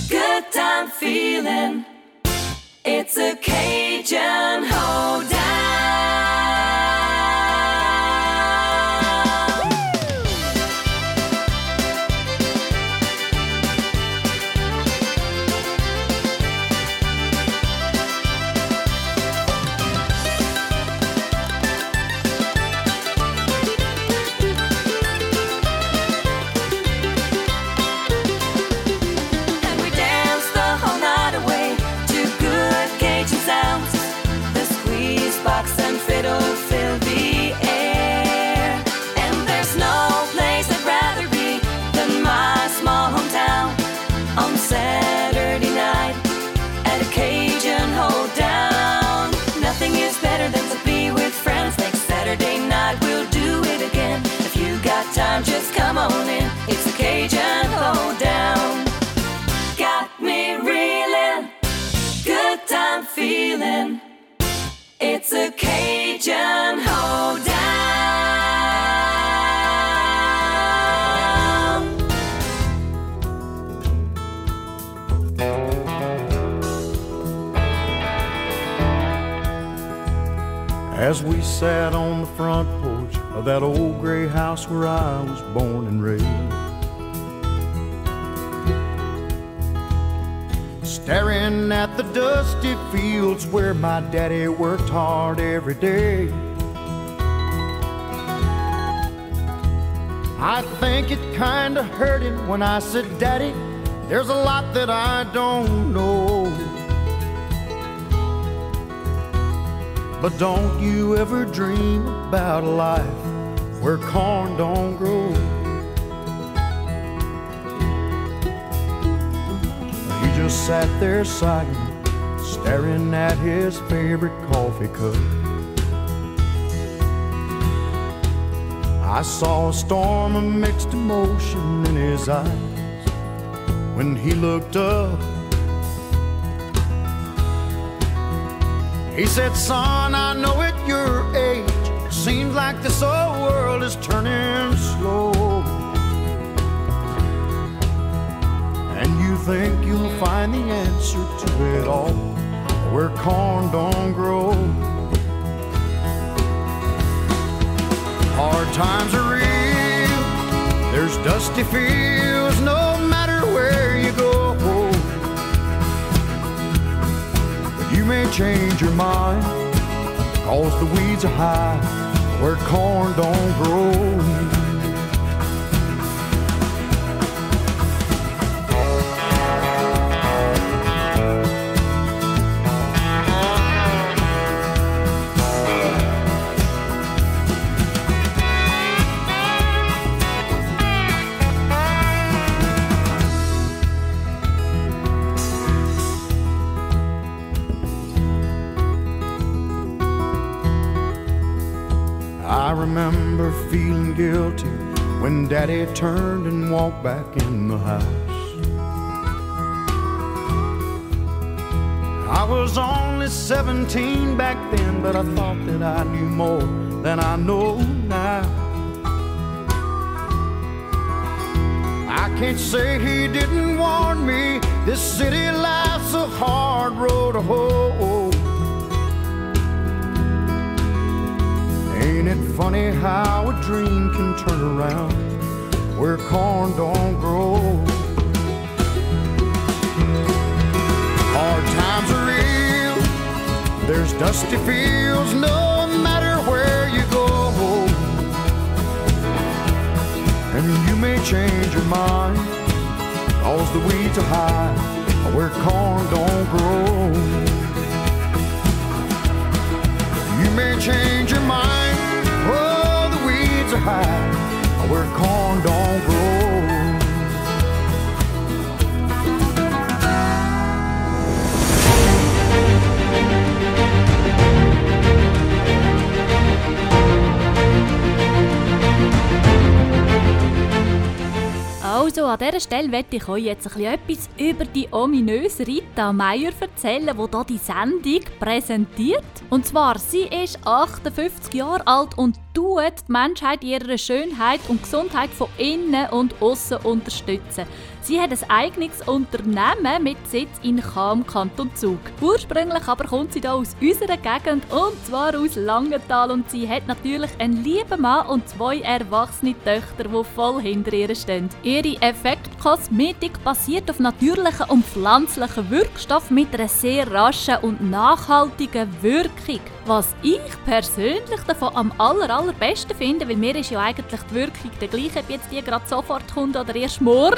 good time feeling. It's a Cajun dusty fields where my daddy worked hard every day. I think it kinda hurt him when I said, Daddy, there's a lot that I don't know. But don't you ever dream about a life where corn don't grow. He just sat there sighing, staring at his favorite coffee cup. I saw a storm of mixed emotion in his eyes when he looked up. He said, Son, I know at your age, it seems like this old world is turning slow. And you think you'll find the answer to it all corn don't grow. Hard times are real, there's dusty fields no matter where you go. You may change your mind, cause the weeds are high where corn don't grow. Turned and walked back in the house. I was only 17 back then, but I thought that I knew more than I know now. I can't say he didn't warn me. This city life's a hard road to hoe. Ain't it funny how a dream can turn around where corn don't grow? Hard times are real. There's dusty fields no matter where you go. And you may change your mind, cause the weeds are high where corn don't grow. You may change your mind, oh, the weeds are high where corn don't grow. Also, an dieser Stelle möchte ich euch jetzt etwas über die ominöse Rita Meier erzählen, die hier die Sendung präsentiert. Und zwar, sie ist 58 Jahre alt und tut die Menschheit in ihrer Schönheit und Gesundheit von innen und außen unterstützen. Sie hat ein eigenes Unternehmen mit Sitz in Cham, Kanton Zug. Ursprünglich aber kommt sie da aus unserer Gegend und zwar aus Langenthal und sie hat natürlich einen lieben Mann und zwei erwachsene Töchter, die voll hinter ihr stehen. Ihre Effektkosmetik basiert auf natürlichen und pflanzlichen Wirkstoffen mit einer sehr raschen und nachhaltigen Wirkung. Was ich persönlich davon am aller, allerbesten finde, weil mir ist ja eigentlich die Wirkung der gleiche, ob jetzt die gerade sofort kommt oder erst morgen.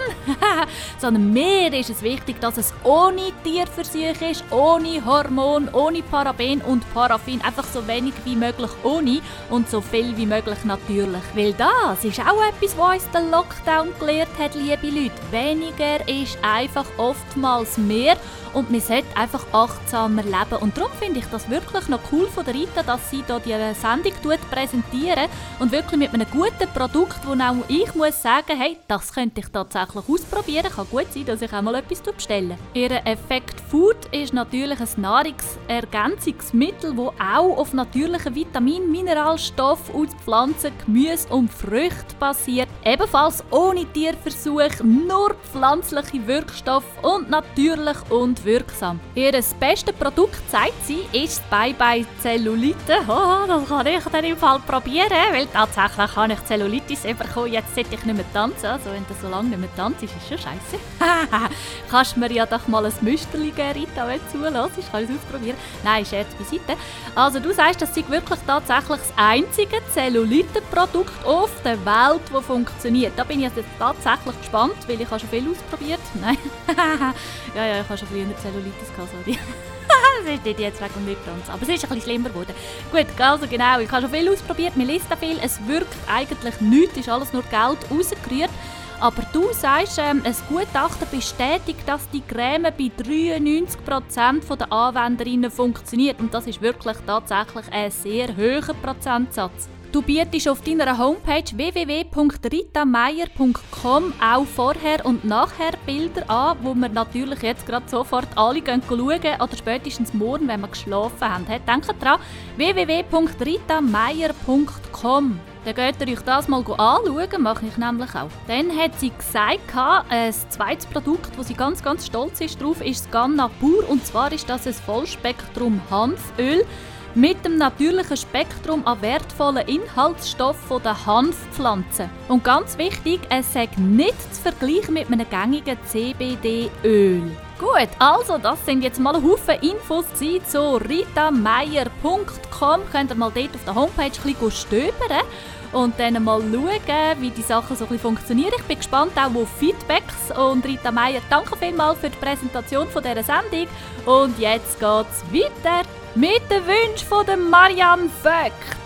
Sondern mir ist es wichtig, dass es ohne Tierversuche ist, ohne Hormon, ohne Paraben und Paraffin, einfach so wenig wie möglich ohne und so viel wie möglich natürlich. Weil das ist auch etwas, was uns der Lockdown gelehrt hat, liebe Leute. Weniger ist einfach oftmals mehr und man sollte einfach achtsamer leben. Und darum finde ich das wirklich noch cool von der Rita, dass sie hier diese Sendung präsentieren und wirklich mit einem guten Produkt, wo auch ich muss sagen, hey, das könnte ich tatsächlich ausprobieren. Kann gut sein, dass ich auch mal etwas bestelle. Ihr Effekt Food ist natürlich ein Nahrungsergänzungsmittel, das auch auf natürlichen Vitamin, Mineralstoffen aus Pflanzen, Gemüse und Früchten basiert. Ebenfalls ohne Tierversuch, nur pflanzliche Wirkstoffe und natürlich und wirksam. Ihr bestes Produkt, sagt sie, ist Bye Bye Zellulite. Oh, das kann ich dann im Fall probieren, weil tatsächlich habe ich Zellulitis bekommen. Jetzt sollte ich nicht mehr tanzen. Also wenn du so lange nicht mehr tanzt, ist es schon scheiße. Kannst mir ja doch mal ein Müsterli geben, Rita, wenn du zulässt. Ich kann es ausprobieren. Nein, Scherz beiseite. Also du sagst, das ist wirklich tatsächlich das einzige Zellulite-Produkt auf der Welt, das funktioniert. Da bin ich jetzt tatsächlich gespannt, weil ich habe schon viel ausprobiert. Nein. ja, ja, ich habe schon früher Zellulitis gehabt, sorry. das ist nicht jetzt wegen nicht ganz. Aber es ist bisschen schlimmer geworden. Gut, also genau, ich habe schon viel ausprobiert, mir liest da viel. Es wirkt eigentlich nichts, ist alles nur Geld rausgerührt. Aber du sagst, ähm, ein Gutachten bestätigt, dass die Creme bei 93% der Anwenderinnen funktioniert. Und das ist wirklich tatsächlich ein sehr hoher Prozentsatz. Du bietest auf deiner Homepage www.ritameier.com auch vorher und nachher Bilder an, wo wir natürlich jetzt gerade sofort alle schauen oder spätestens morgen, wenn wir geschlafen haben. Denkt dran, www.ritameier.com. Dann geht ihr euch das mal anschauen, mache ich nämlich auch. Dann hat sie gesagt, ein zweites Produkt, wo sie ganz, ganz stolz ist drauf, ist das Ganna Pur. Und zwar ist das ein Vollspektrum Hanföl mit dem natürlichen Spektrum an wertvollen Inhaltsstoffen der Hanfpflanzen. Und ganz wichtig, es ist nicht zu vergleichen mit einem gängigen CBD-Öl. Gut, also das sind jetzt mal Haufen Infos zu ritameier.com. Könnt ihr mal dort auf der Homepage ein bisschen stöbern und dann mal schauen, wie die Sachen so ein funktionieren. Ich bin gespannt auch auf Feedbacks und Rita Meier, danke vielmals für die Präsentation von dieser Sendung und jetzt geht's weiter mit den Wünschen von der Marianne Vogt.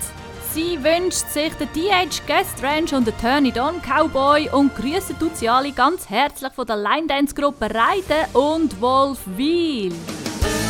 Sie wünscht sich den DH Guest Ranch und den Turn It On Cowboy und grüßen tut sie alle ganz herzlich von der Line Dance Gruppe Reiden und Wolfwil. From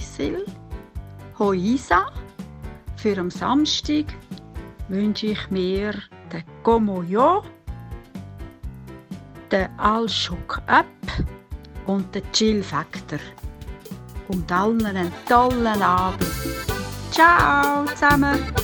Cecil. Hoi Isa. Für am Samstag wünsche ich mir den Como Yo, den All Shook Up und den Chill Factor. Und allen einen tollen Abend. Ciao zusammen!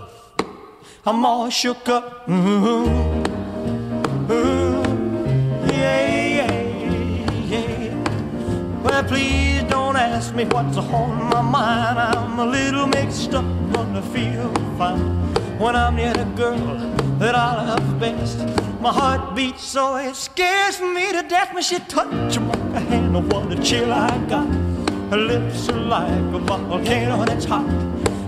I'm all shook up. Ooh, ooh, yeah, yeah, yeah. Well, please don't ask me what's on my mind. I'm a little mixed up, I feel fine when I'm near the girl that I love best. My heart beats so it scares me to death when she touches my hand. What a chill I got. Her lips are like a volcano that's hot.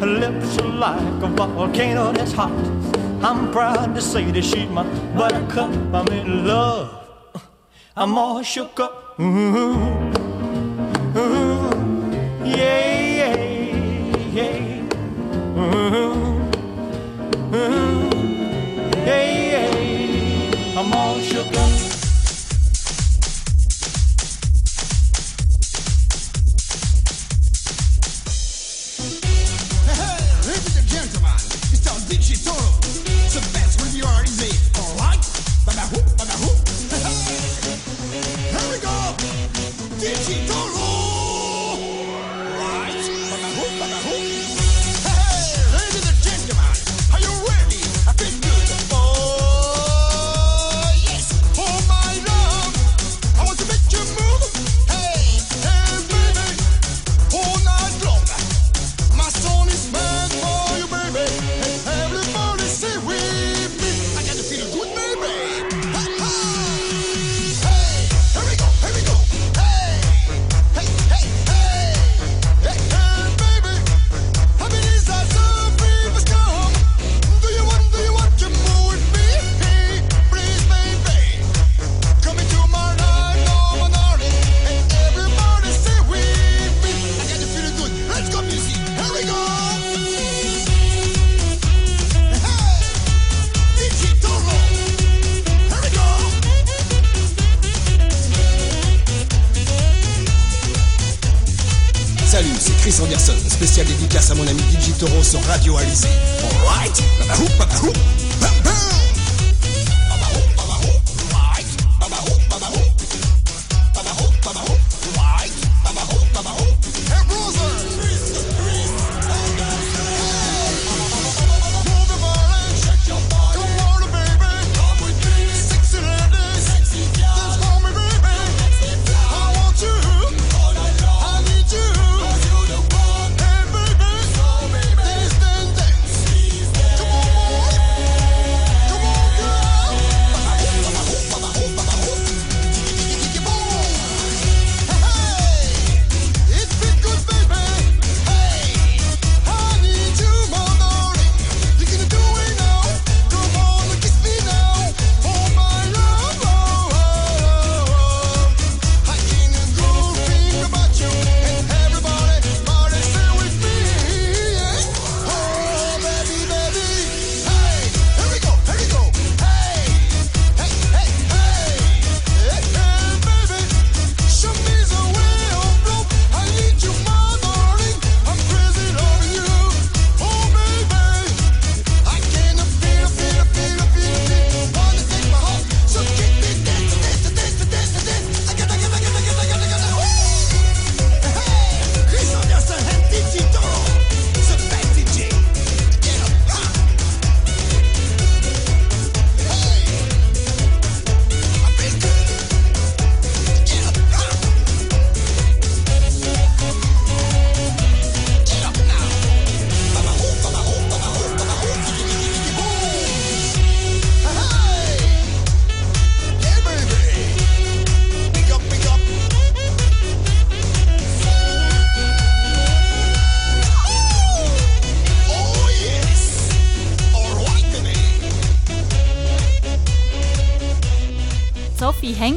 Her lips are like a volcano that's hot. I'm proud to say that she's my buttercup. I'm in love. I'm all shook up. Ooh,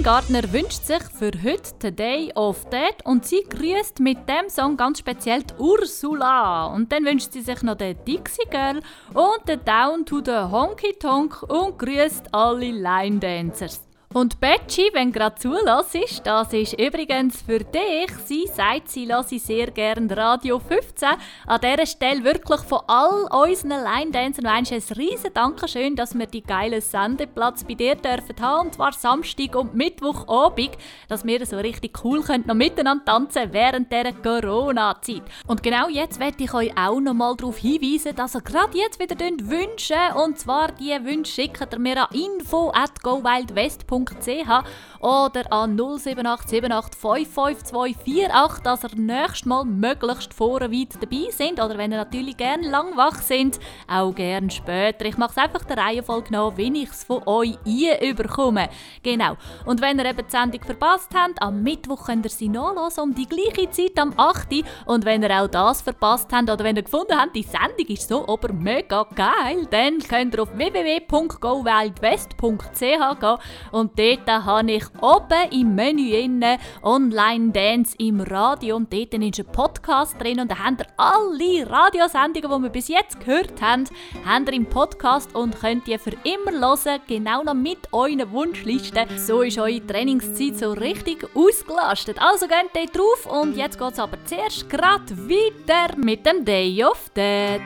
Hengartner wünscht sich für heute den Day of Dead und sie grüßt mit dem Song ganz speziell die Ursula. Und dann wünscht sie sich noch den Dixie Girl und den Down to the Honky Tonk und grüßt alle Line Dancers. Und Betschi, wenn gerade zulässt, das ist übrigens für dich. Sie sagt, sie lasse sehr gerne Radio 15. An dieser Stelle wirklich von all unseren Line-Dancern ein riesen Dankeschön, dass wir die geilen Sendeplatz bei dir dürfen haben. Und zwar Samstag und Mittwochabend, dass wir so richtig cool können noch miteinander tanzen während dieser Corona-Zeit. Und genau jetzt werde ich euch auch noch mal darauf hinweisen, dass ihr gerade jetzt wieder wünschen Und zwar die Wünsche schickt ihr mir an info at gowildwest.ch oder an 07878 552 48, dass ihr nächstes Mal möglichst vorher weit dabei sind oder wenn ihr natürlich gerne lang wach sind, auch gerne später. Ich mache es einfach der Reihenfolge nach, wie ich es von euch überkomme. Genau. Und wenn ihr eben die Sendung verpasst habt, am Mittwoch könnt ihr sie nachlesen um die gleiche Zeit am 8. Und wenn ihr auch das verpasst habt oder wenn ihr gefunden habt, die Sendung ist so aber mega geil, dann könnt ihr auf www.gowildwest.ch gehen und dort habe ich oben im Menü inne Online Dance im Radio und dort ist ein Podcast drin und da habt ihr alle Radiosendungen, die wir bis jetzt gehört haben, habt ihr im Podcast und könnt die für immer hören, genau noch mit euren Wunschlisten. So ist eure Trainingszeit so richtig ausgelastet. Also geht dort drauf und jetzt geht es aber zuerst gerade weiter mit dem Day of Dead.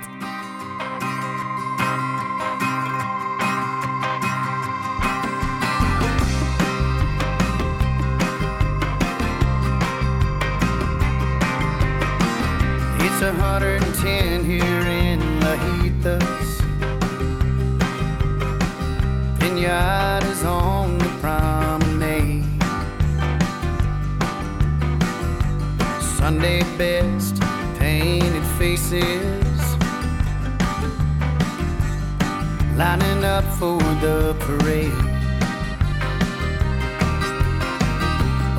It's 110 here in Lahitas. Vineyard is on the promenade. Sunday best, painted faces. Lining up for the parade.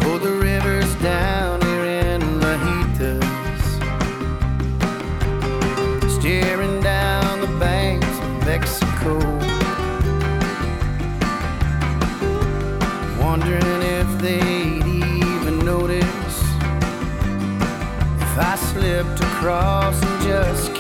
Oh, the river's down. slipped across and just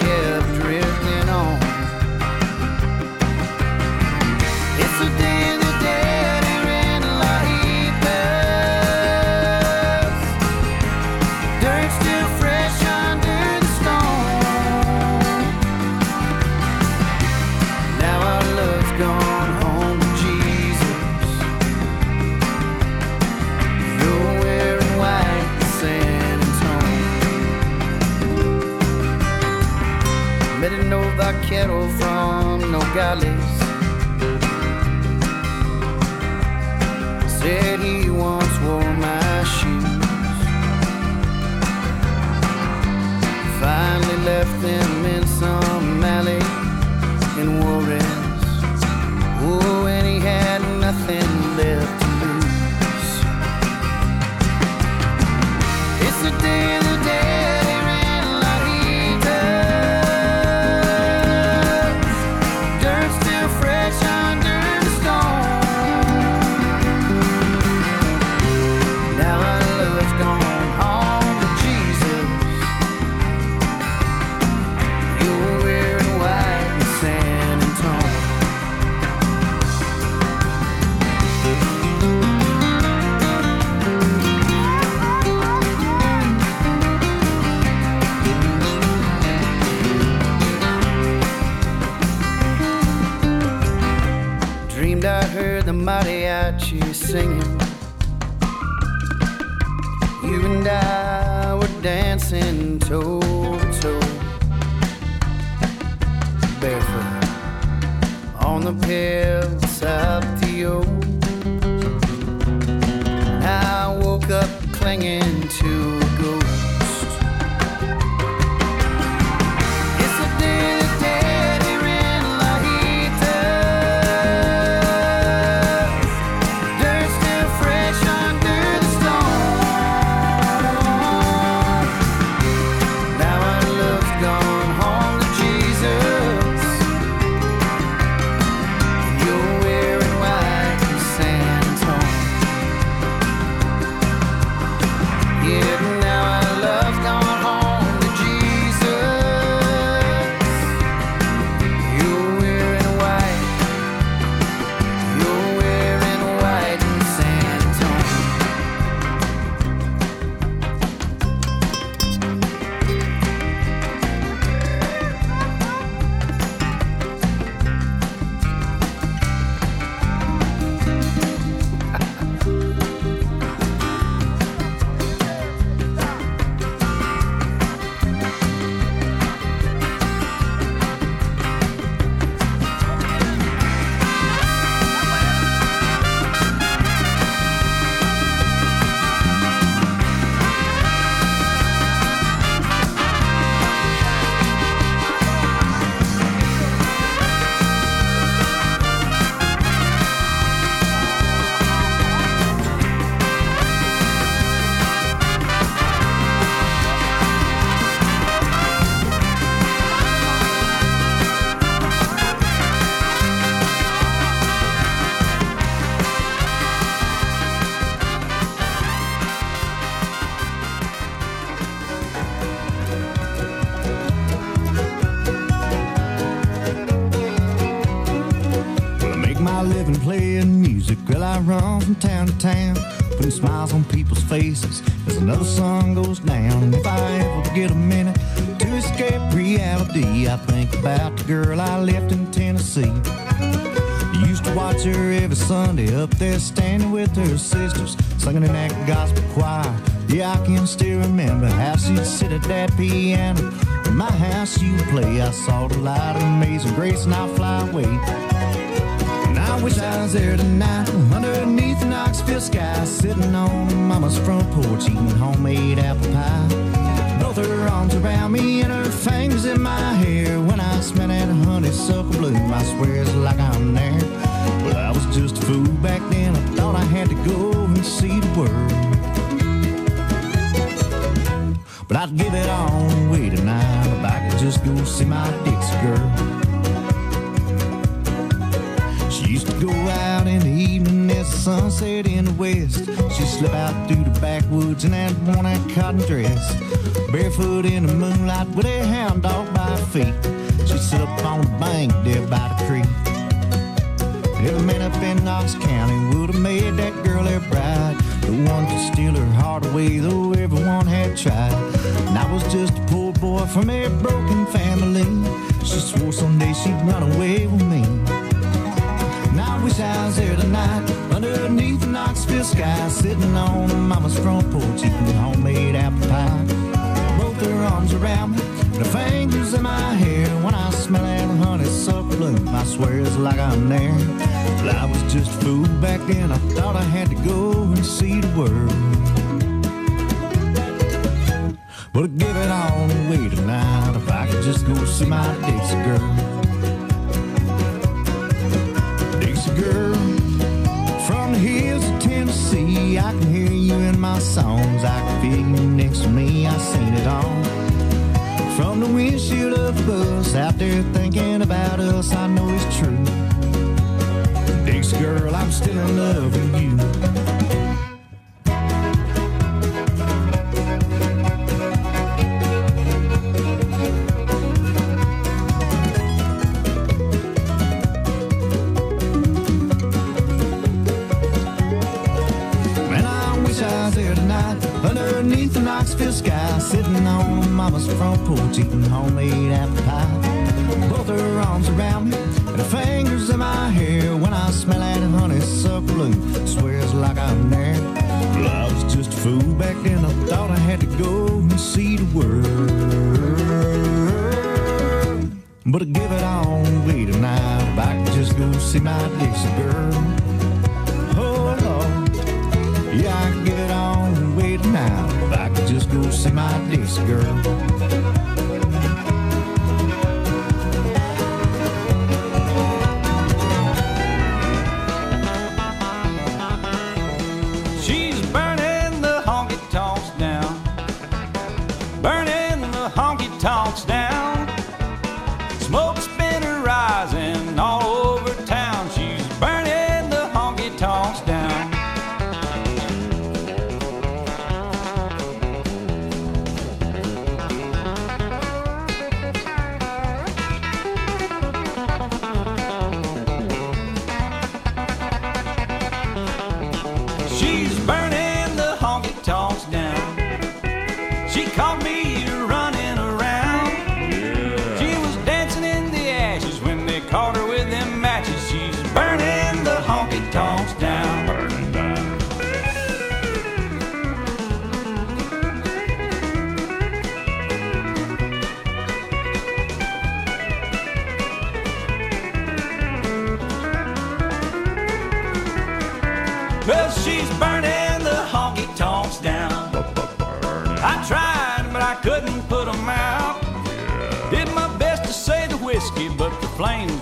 ghetto from Nogales. singing. You and I were dancing toe to toe, barefoot on the pills up In my house you play, I saw the light of amazing grace and I fly away. And I wish I was there tonight, underneath the Knoxville sky, sitting on mama's front porch eating homemade apple pie. Both her arms around me and her fingers in my hair. When I smell that honeysuckle bloom, I swear it's like I'm there. Well, I was just a fool back see my Dixie girl. She used to go out in the evening as the sunset in the west. She'd slip out through the backwoods in that worn-out cotton dress.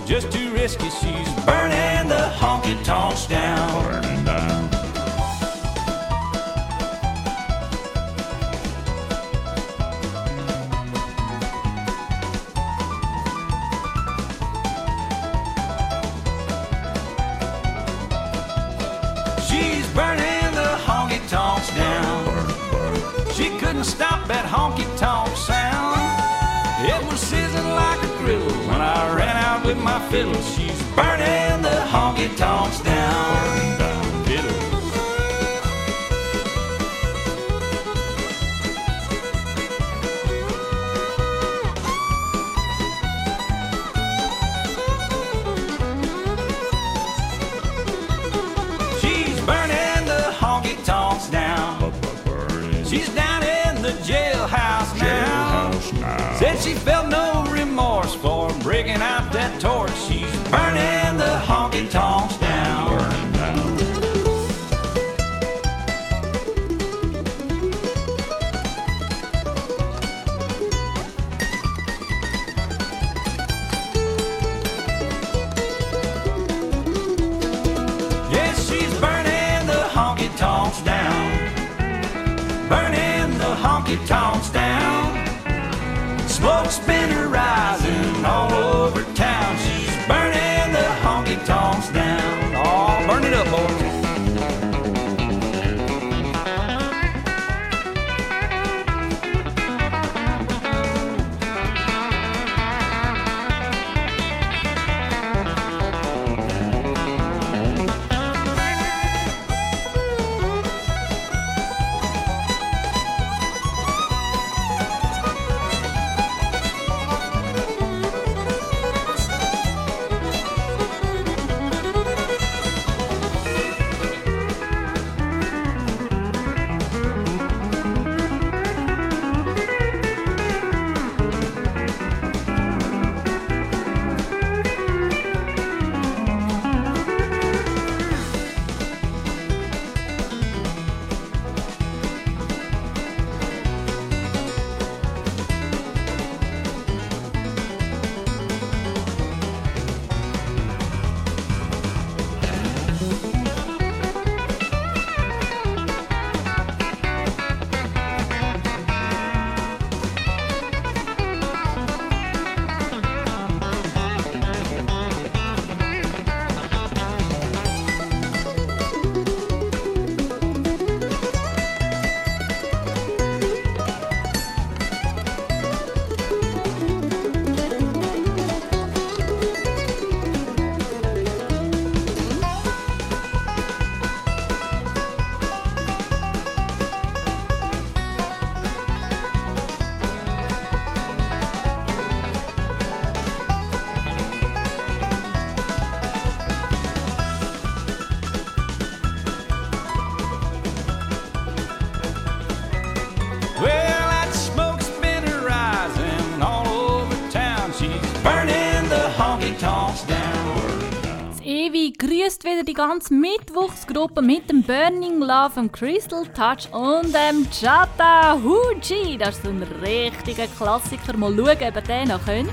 just too risky. She's burning the honky tonks down. pelos wieder die ganze Mittwochsgruppe mit dem Burning Love, dem Crystal Touch und dem Chata Huji. Das ist so ein richtiger Klassiker. Mal schauen, ob ihr den noch könnt.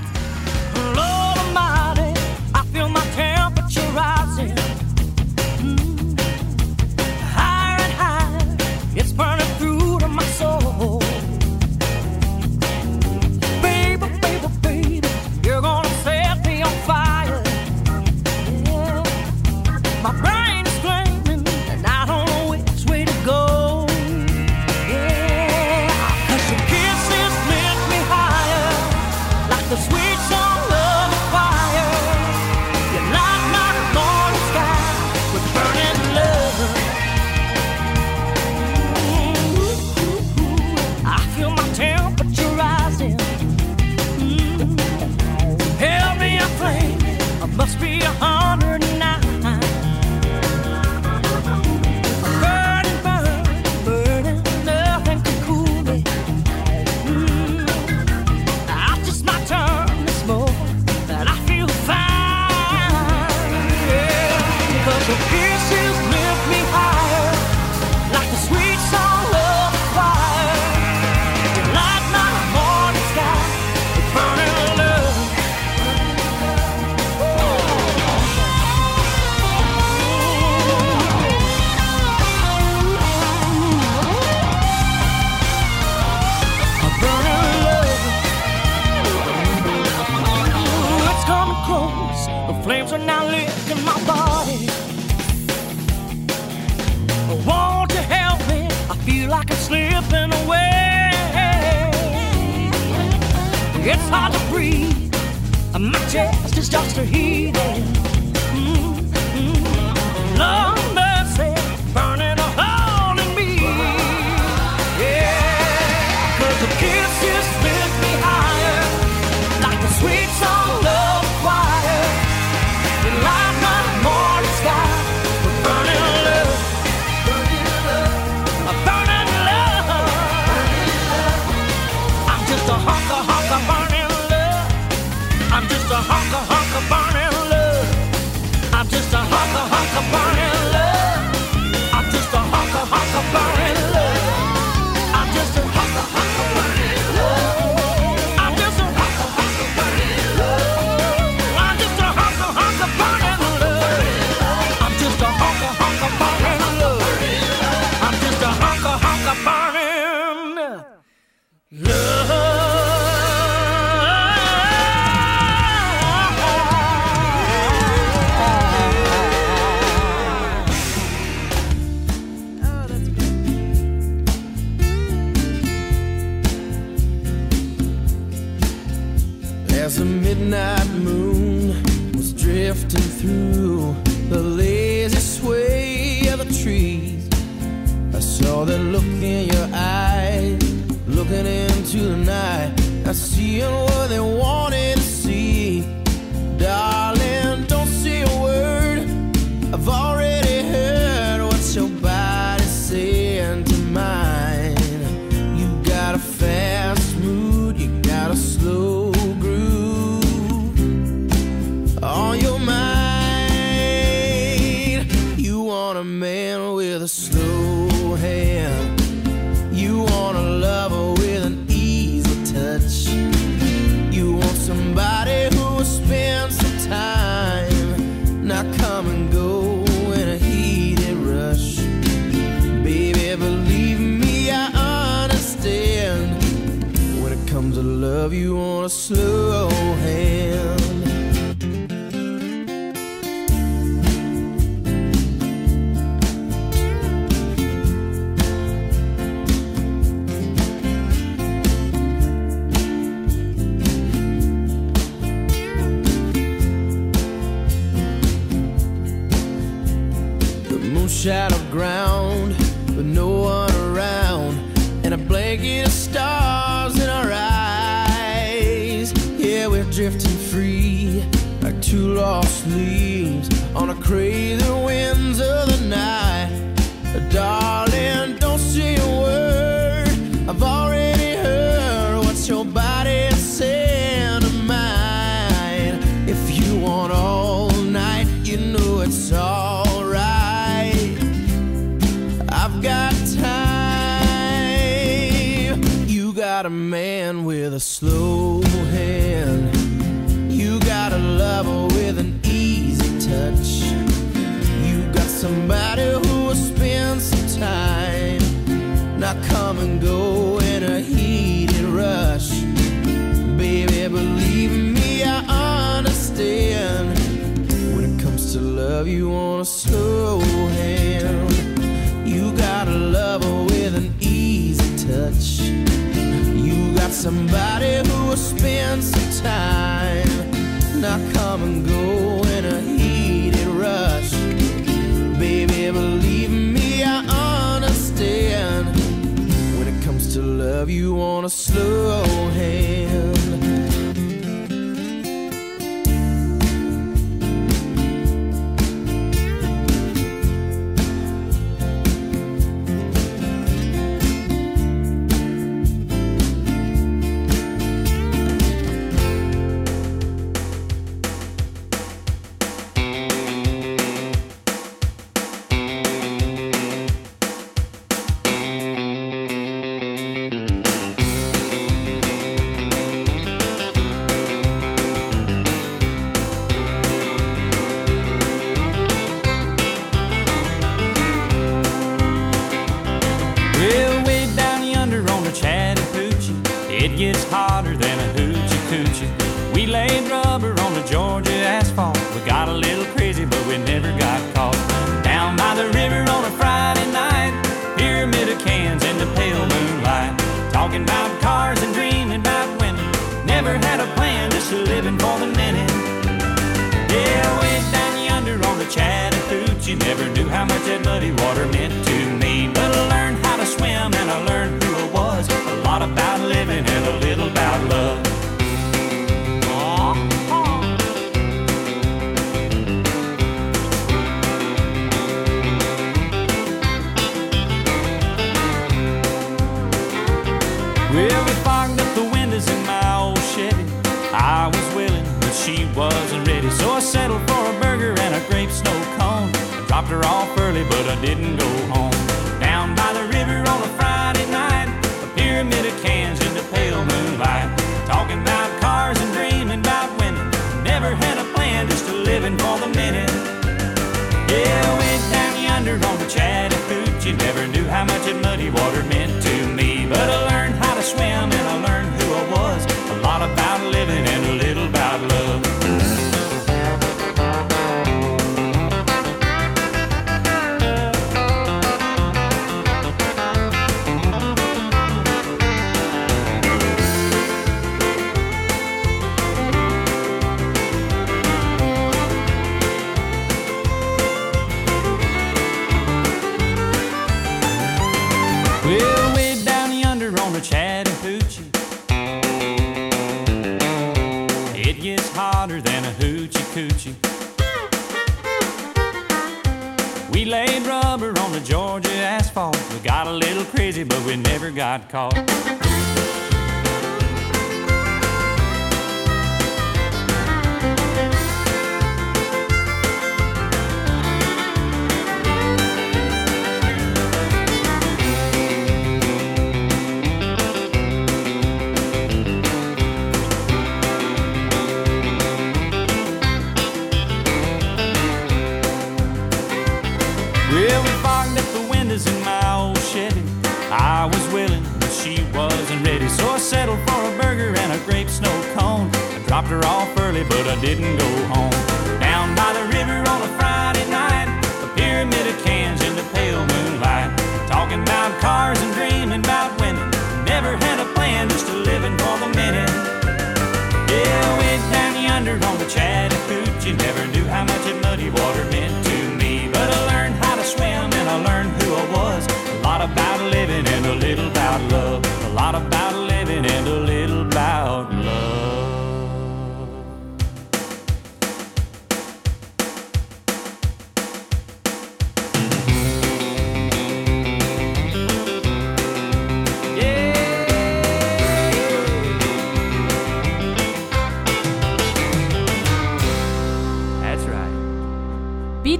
Love, you on a slow hand.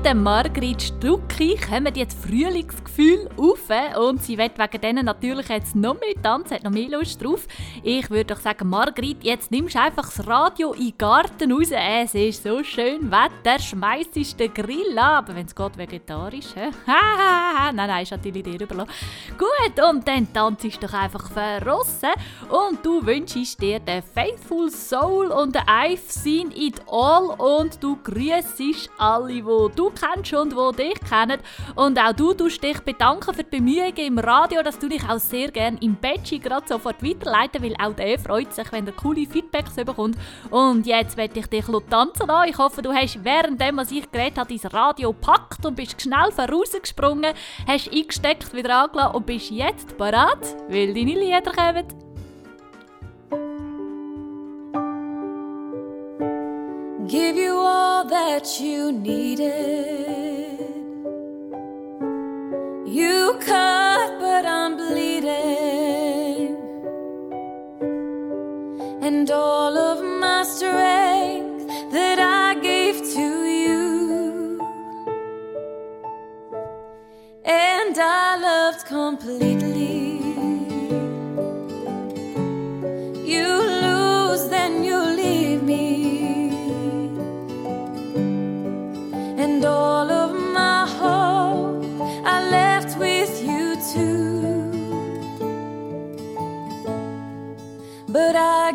Bei der Margrit Stucki kommen jetzt Frühlingsgefühl auf und sie wird wegen denen natürlich jetzt noch mehr tanzen, hat noch mehr Lust drauf. Ich würde doch sagen, Margrit, jetzt nimmst du einfach das Radio in den Garten raus. Es ist so schön Wetter, schmeißt den Grill aber wenn es geht, vegetarisch. hä? nein, nein, ist natürlich dir überlassen. Gut, und dann tanzt doch einfach verrossen und du wünschst dir den Faithful Soul und den I've seen it all und du grüßest alle, die du kennst und die dich kennen. Und auch du tust dich bedanken für die Bemühungen im Radio, dass du dich auch sehr gerne im Betschi gerade sofort weiterleiten, weil auch der freut sich, wenn er coole Feedbacks bekommt. Und jetzt werde ich dich tanzen lassen. Ich hoffe, du hast währenddem, was ich geredet habe, dein Radio gepackt und bist schnell vorausgesprungen, hast eingesteckt, wieder angelassen und bist jetzt parat, weil deine Lieder kommen. Give you all that you needed. You cut, but I'm bleeding. And all of my strength that I gave to you. And I loved completely.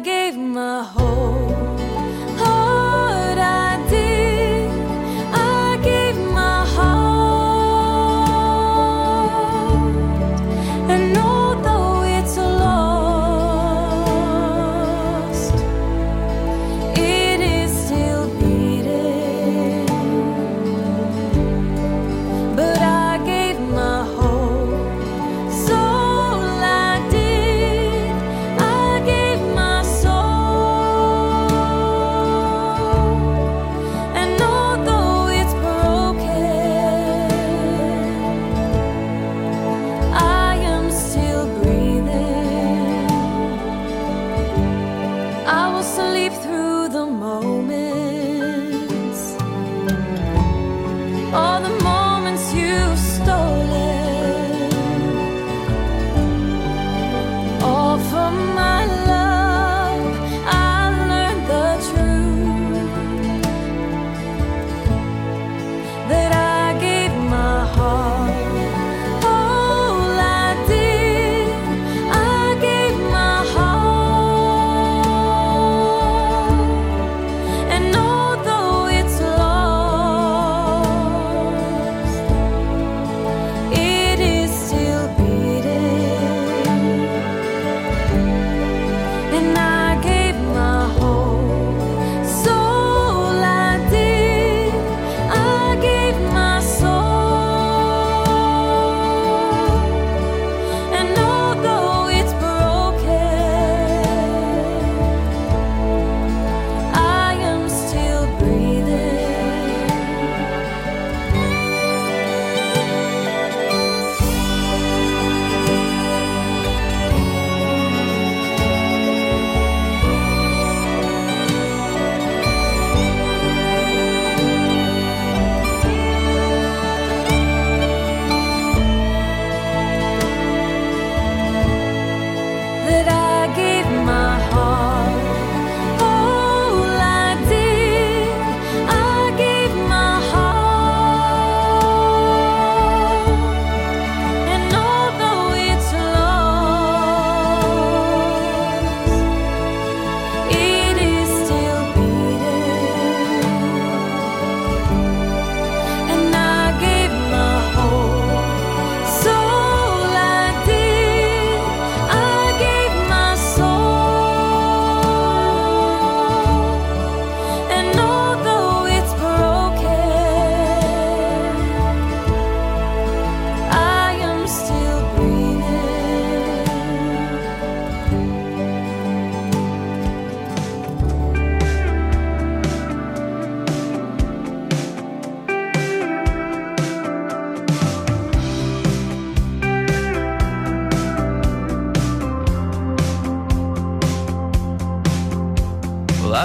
Gave my whole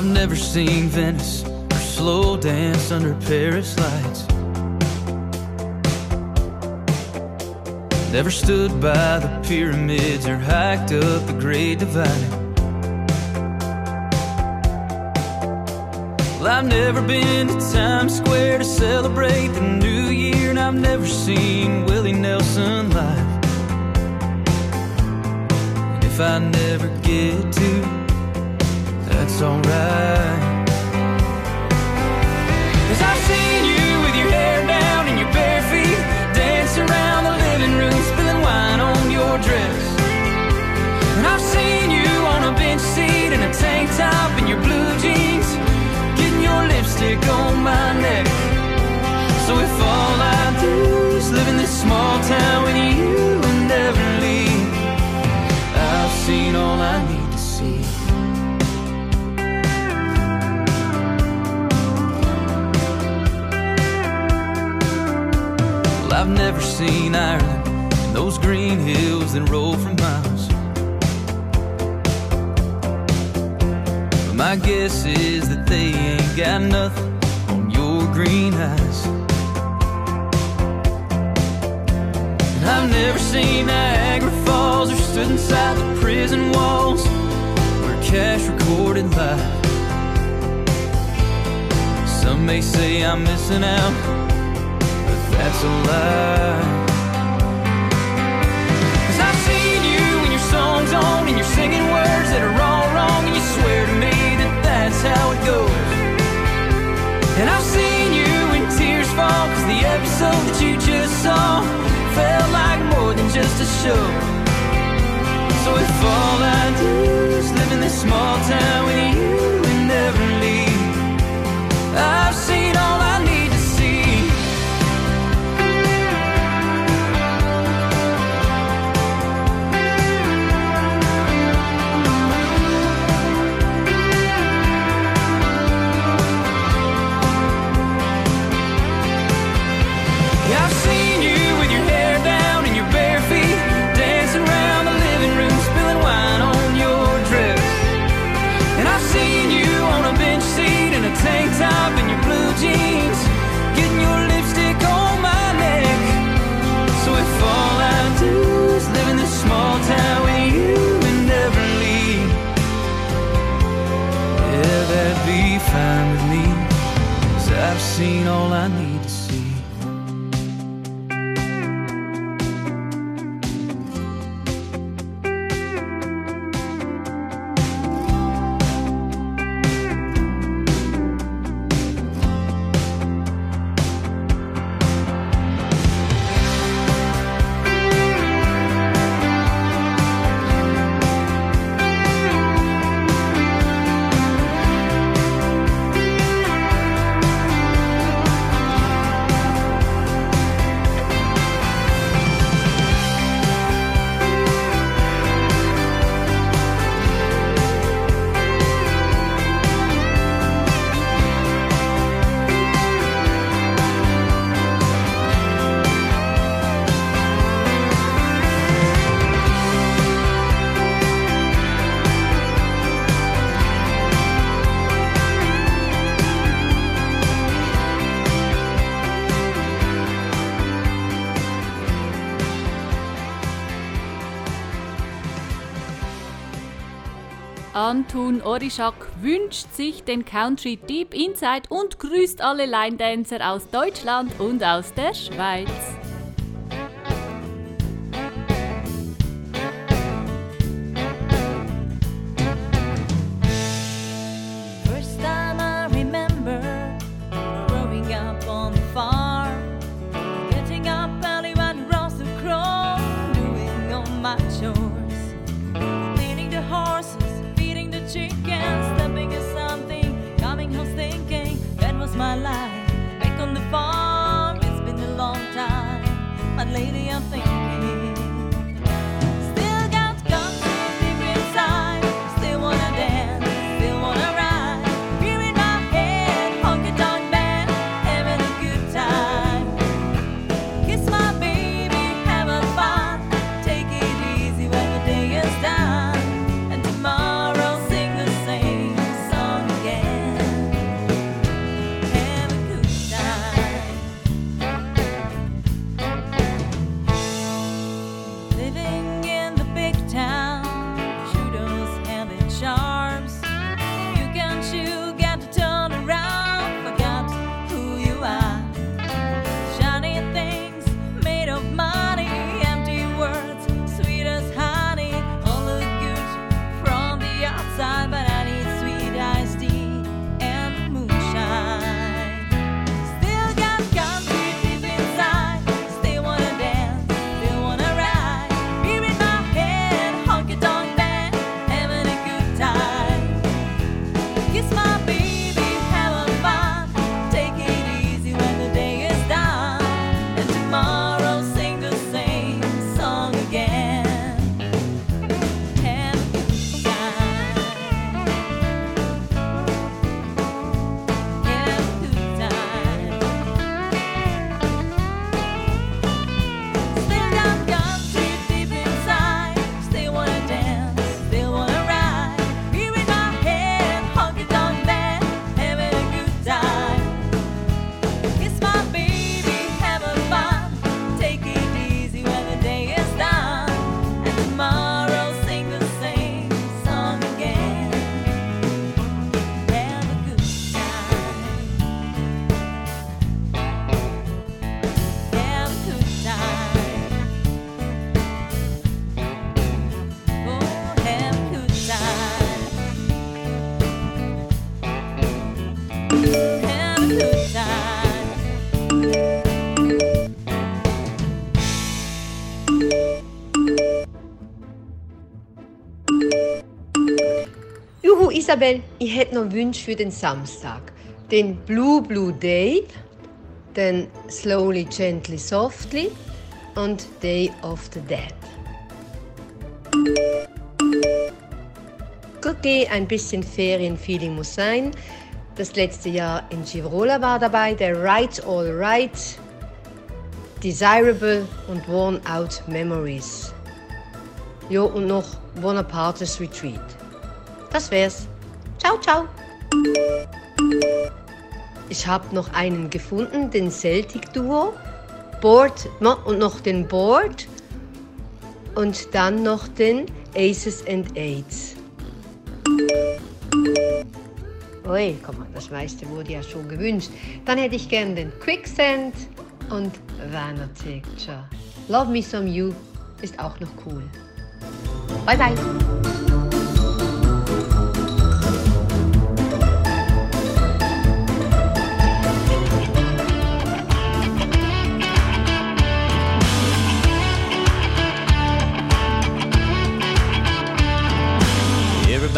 I've never seen Venice or slow dance under Paris lights. Never stood by the pyramids or hiked up the Great Divide. Well, I've never been to Times Square to celebrate the new year, and I've never seen Willie Nelson live. And if I never get to, alright. Never seen Ireland and those green hills that roll for miles. But my guess is that they ain't got nothing on your green eyes. And I've never seen Niagara Falls or stood inside the prison walls where cash recorded live. Some may say I'm missing out that's a lie. Cause I've seen you when your song's on and you're singing words that are all wrong, and you swear to me that that's how it goes. And I've seen you when tears fall, cause the episode that you just saw felt like more than just a show. So if all I do is live in this small town with you and never leave, I've seen all seen all I need Anton Orischak wünscht sich den Country Deep Inside und grüßt alle Line Dancer aus Deutschland und aus der Schweiz. Isabel, ich hätte noch Wünsche für den Samstag. Den Blue Blue Day, den Slowly Gently Softly und Day of the Dead. Okay, ein bisschen Ferienfeeling muss sein. Das letzte Jahr in Girola war dabei der Right All Right, Desirable und Worn Out Memories. Ja, und noch Bonaparte's Retreat. Das wär's. Ciao, ciao. Ich habe noch einen gefunden, den Celtic Duo. Board und noch den Board und dann noch den Aces and Eights. Ui, komm mal, das meiste wurde ja schon gewünscht. Dann hätte ich gern den Quicksand und Vanna Picture. Love Me Some You ist auch noch cool. Bye bye.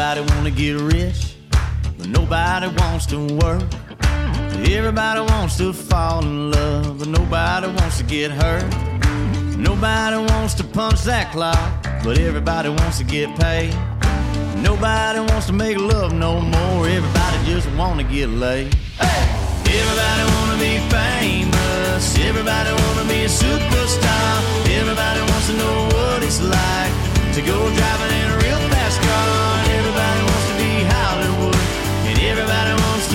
Everybody wanna get rich, but nobody wants to work. Everybody wants to fall in love, but nobody wants to get hurt. Nobody wants to punch that clock, but everybody wants to get paid. Nobody wants to make love no more. Everybody just wanna get laid. Everybody wanna be famous. Everybody wanna be a superstar. Everybody wants to know what it's like to go driving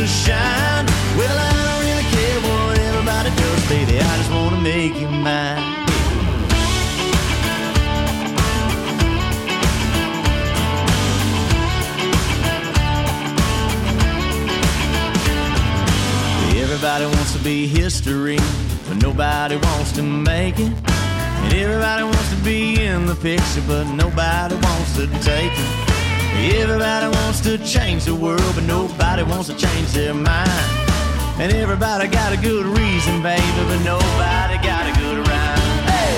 to shine. Well, I don't really care what everybody does, baby. I just wanna make you mine. Everybody wants to be history, but nobody wants to make it. And everybody wants to be in the picture, but nobody wants to take it. Everybody wants to change the world, but nobody wants to change their mind. And everybody got a good reason, baby, but nobody got a good rhyme. Hey!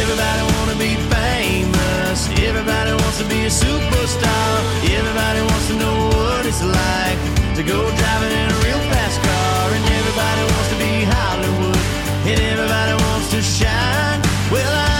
Everybody wanna be famous. Everybody wants to be a superstar. Everybody wants to know what it's like to go driving in a real fast car. And everybody wants to be Hollywood. And everybody wants to shine. Well, I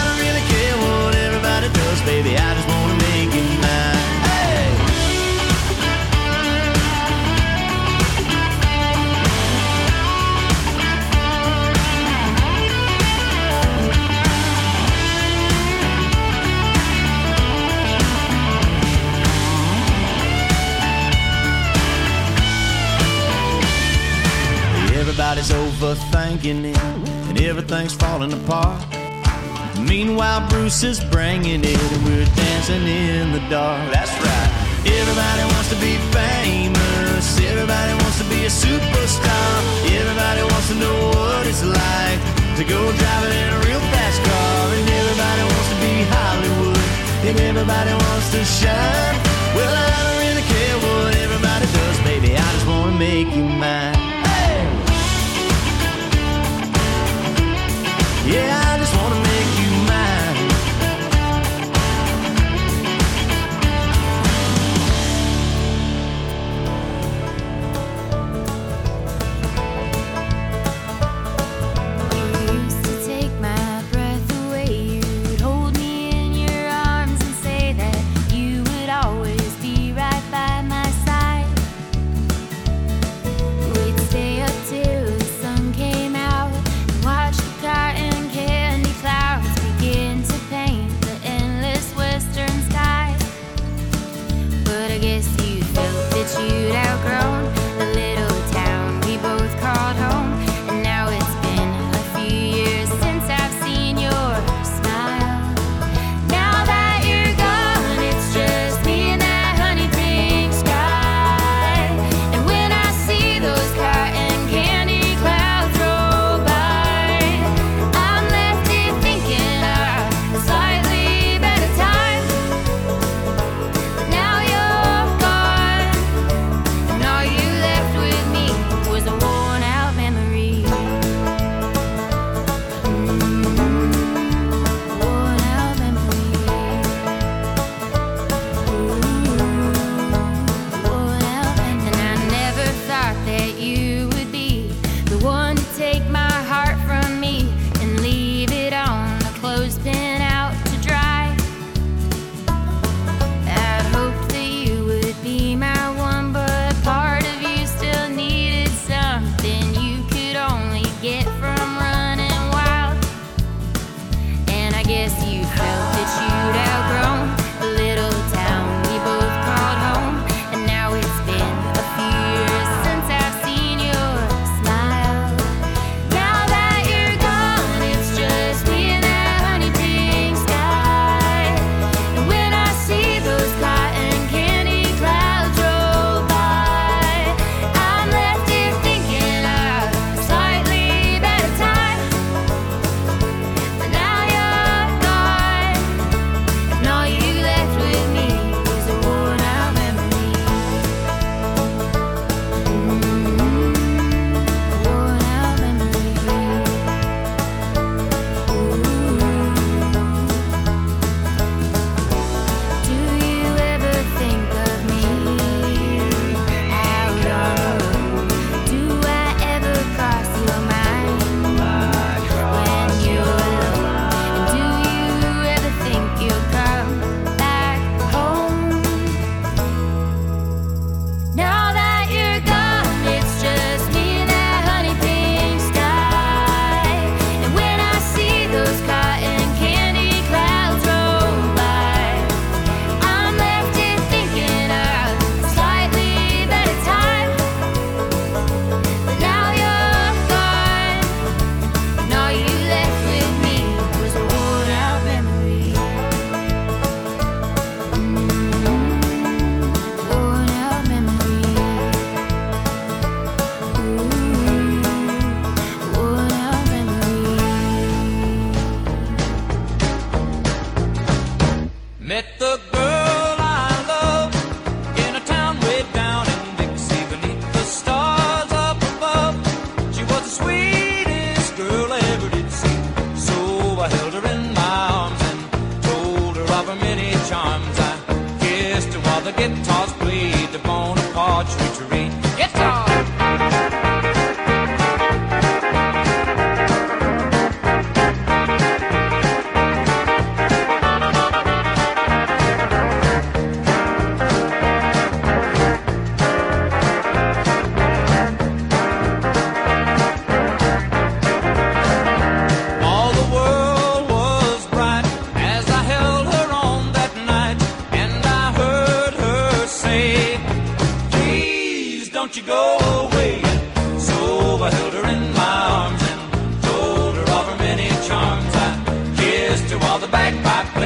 Everybody's overthinking it, and everything's falling apart. Meanwhile, Bruce is bringing it, and we're dancing in the dark. That's right. Everybody wants to be famous. Everybody wants to be a superstar. Everybody wants to know what it's like to go driving in a real fast car. And everybody wants to be Hollywood. And everybody wants to shine. Well, I don't really care what everybody does, baby. I just wanna make you mine. Yeah,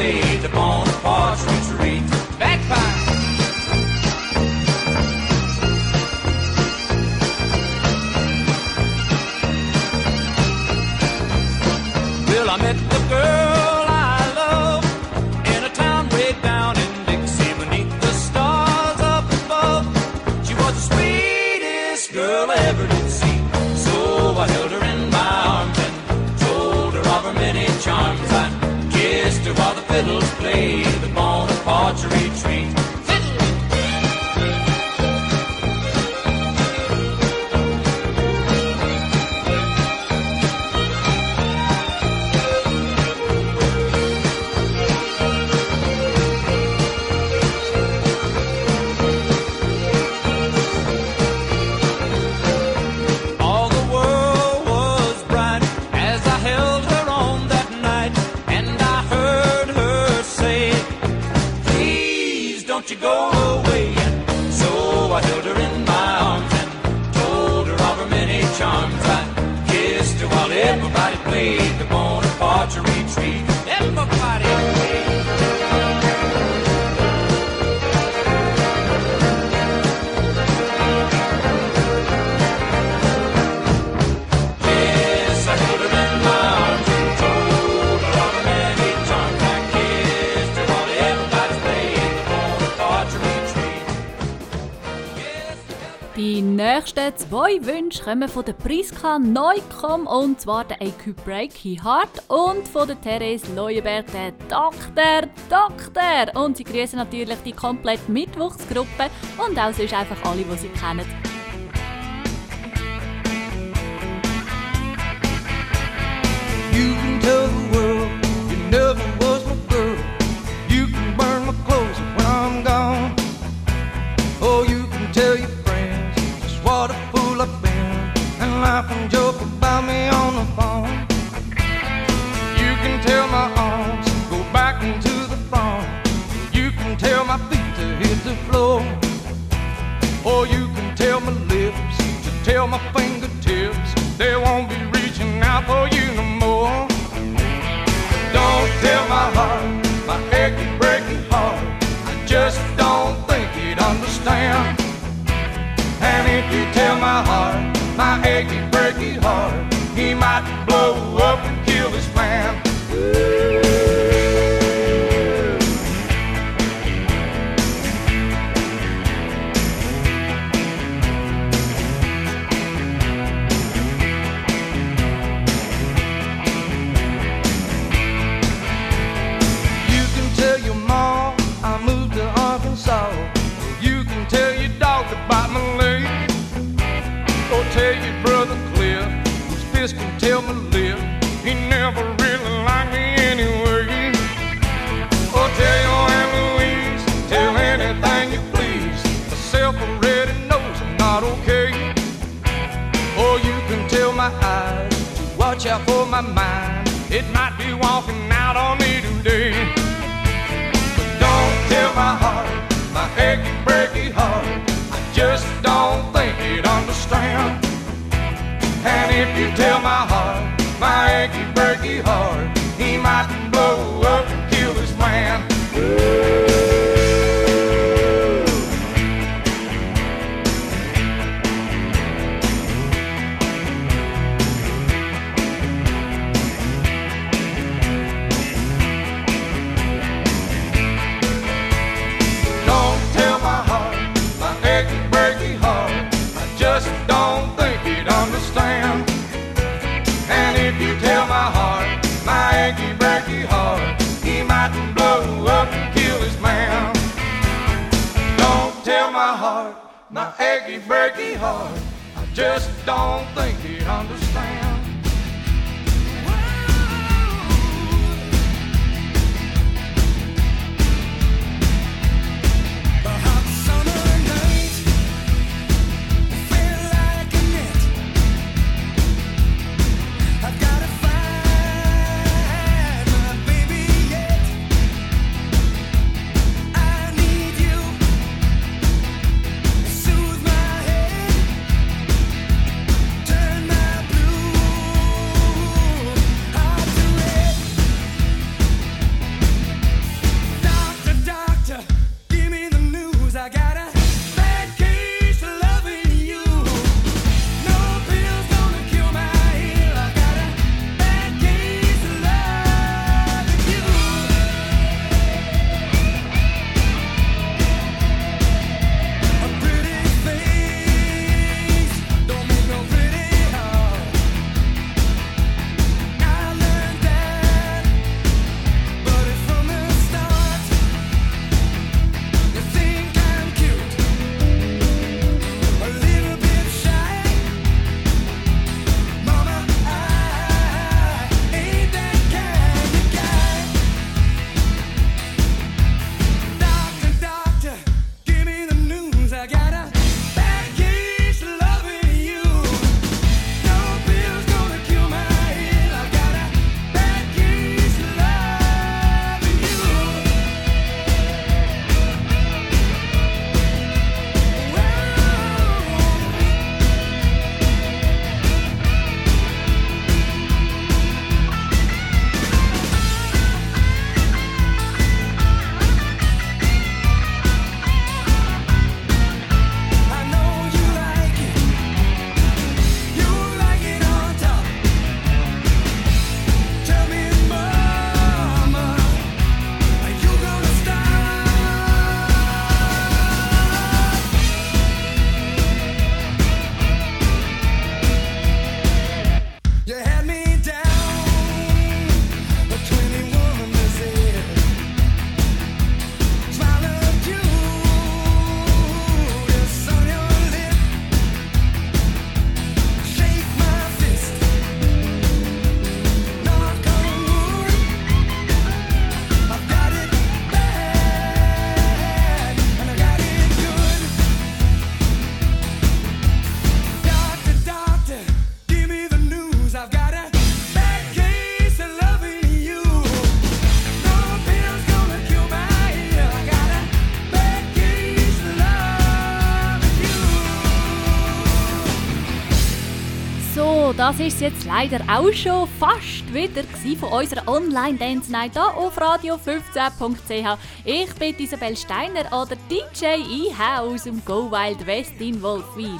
The upon a nächsten zwei Wünsche kommen von der Priska Neukomm und zwar der EQ Breaky Heart und von der Therese Leuenberg, der Doktor Doktor. Und sie grüßen natürlich die komplette Mittwochsgruppe und auch sonst einfach alle, die sie kennen. You can tell the world you never was my girl. You can burn my clothes when I'm gone. Oh, you can tell your laugh and joke about me on the phone. You can tell my arms to go back into the front. You can tell my feet to hit the floor. Or you can tell my lips to tell my fingertips they won't be reaching out for you no more. Don't tell my heart, my achy, breaking heart. I just don't think he'd understand. And if you tell my heart, my achy, breaky heart, he might blow up and kill this man. You out for my mind. It might be walking out on me today. But don't tell my heart, my achy, breaky heart. I just don't think he'd understand. And if you tell my heart, my achy, breaky heart, he might Aggie Bergie heart. I just don't think he understands. Das ist jetzt leider auch schon fast wieder von unserer Online Dance Night hier auf radio15.ch. Ich bin Isabel Steiner oder DJ IH aus dem Go Wild West in Wolfwil.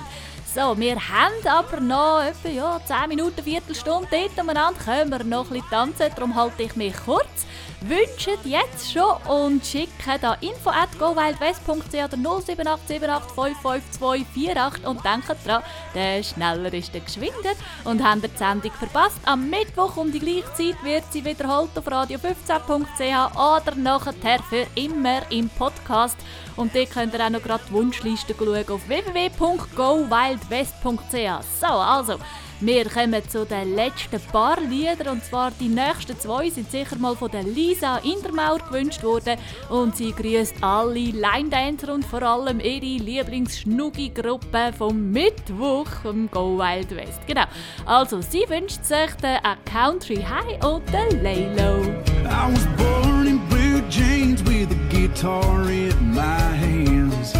So, wir haben aber noch etwa ja, 10 Minuten, Viertelstunde dort umeinander. Können wir noch ein bisschen tanzen, darum halte ich mich kurz. Wünschen jetzt schon und schicken da info at gowildwest.ch oder 07878 und denken dran, der schneller ist der geschwinder. Und haben ihr die Sendung verpasst, am Mittwoch um die gleiche Zeit wird sie wiederholt auf radio15.ch oder nachher für immer im Podcast. Und dort könnt ihr auch noch gerade die Wunschliste schauen auf www.gowildwest.ch. So, also, wir kommen zu den letzten paar Liedern und zwar die nächsten zwei sind sicher mal von der Lisa Indermauer gewünscht worden und sie grüßt alle Line-Dancer und vor allem ihre Lieblingsschnuggi-Gruppe vom Mittwoch vom Go Wild West. Genau, also sie wünscht sich den A Country High und den Laylow. I was born in blue jeans with a guitar in my hands.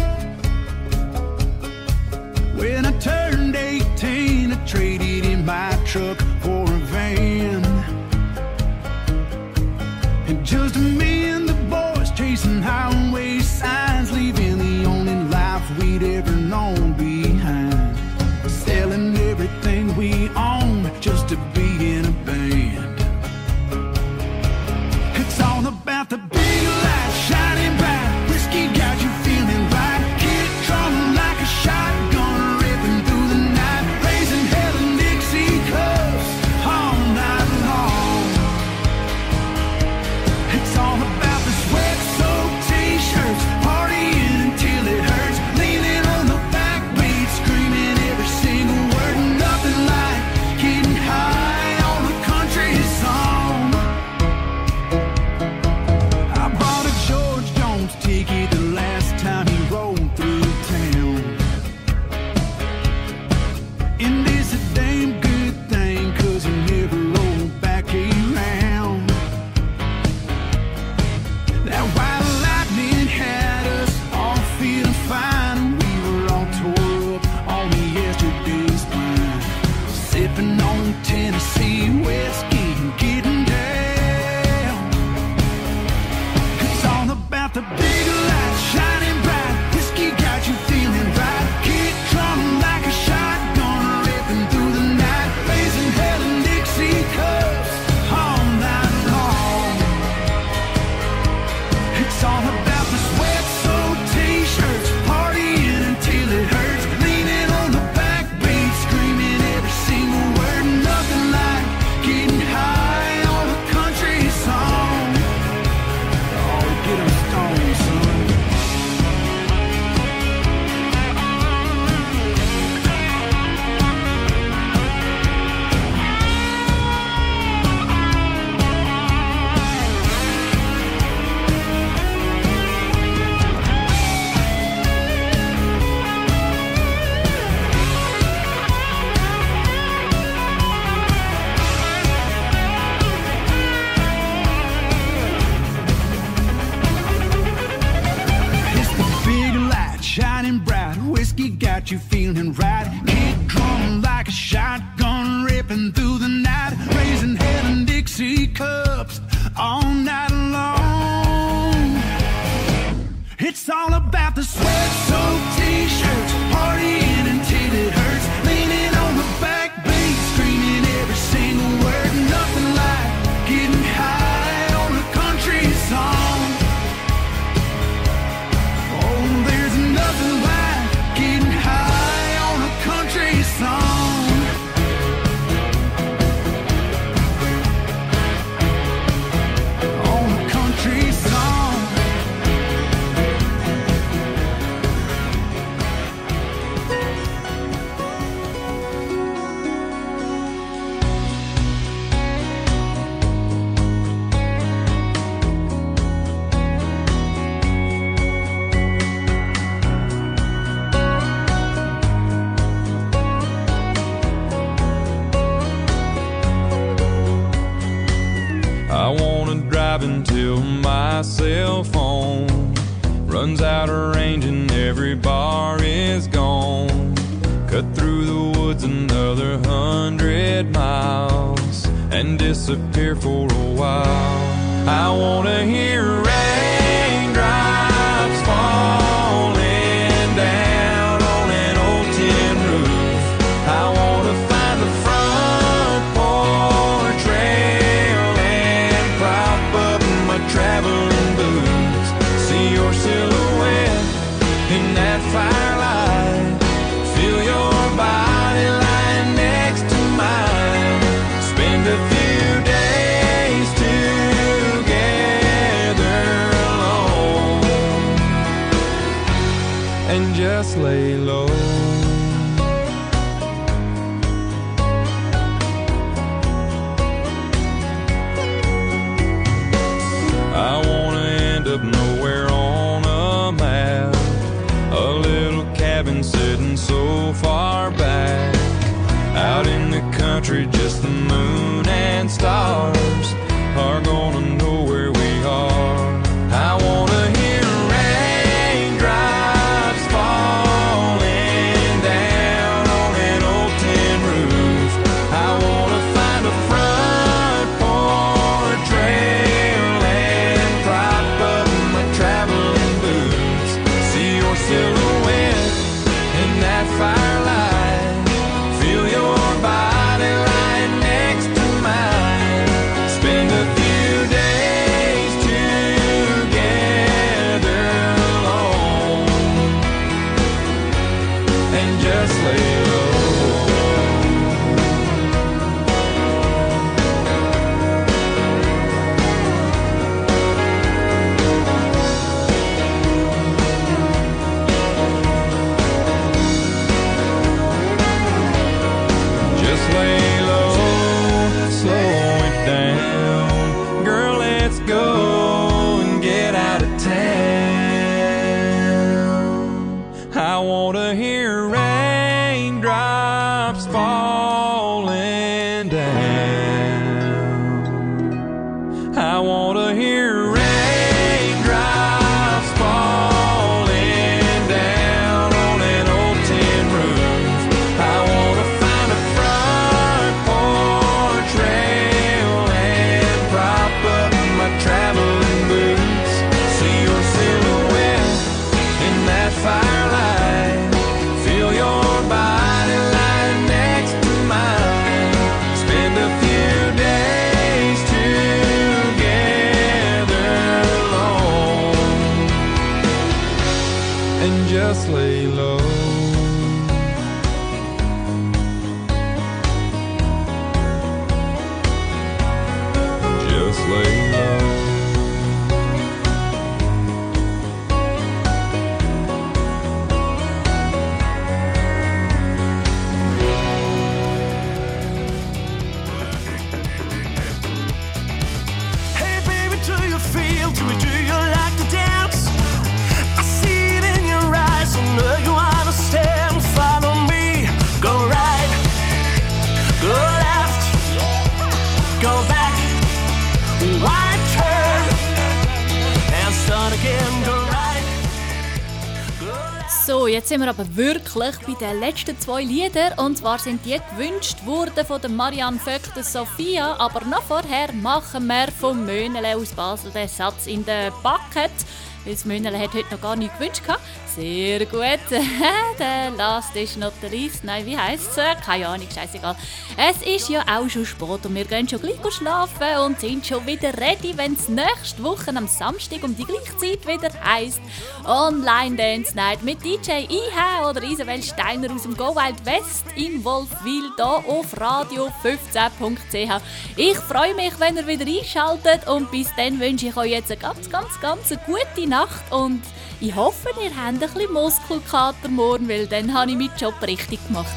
When I turned 18, I traded my truck for a van. And just me and the boys chasing highway signs, endlessly. Aber wirklich bei den letzten zwei Liedern. Und zwar sind die gewünscht worden von der Marianne Vöck, der Sophia. Aber noch vorher machen wir vom Möhnele aus Basel den Satz in der Bucket. Weil das Möhnele hat heute noch gar nicht gewünscht. gehabt. Sehr gut. der Last ist not the least. Nein, wie heisst es? Keine Ahnung, scheißegal. Es ist ja auch schon spät und wir gehen schon gleich schlafen und sind schon wieder ready, wenn es nächste Woche am Samstag um die gleiche Zeit wieder heisst Online Dance Night mit DJ IH oder Isabel Steiner aus dem Go Wild West in Wolfwil hier auf radio 15.ch. Ich freue mich, wenn ihr wieder einschaltet und bis dann wünsche ich euch jetzt eine ganz, ganz, ganz eine gute Nacht und ich hoffe, ihr habt ein bisschen Muskelkater morgen, weil dann habe ich meinen Job richtig gemacht.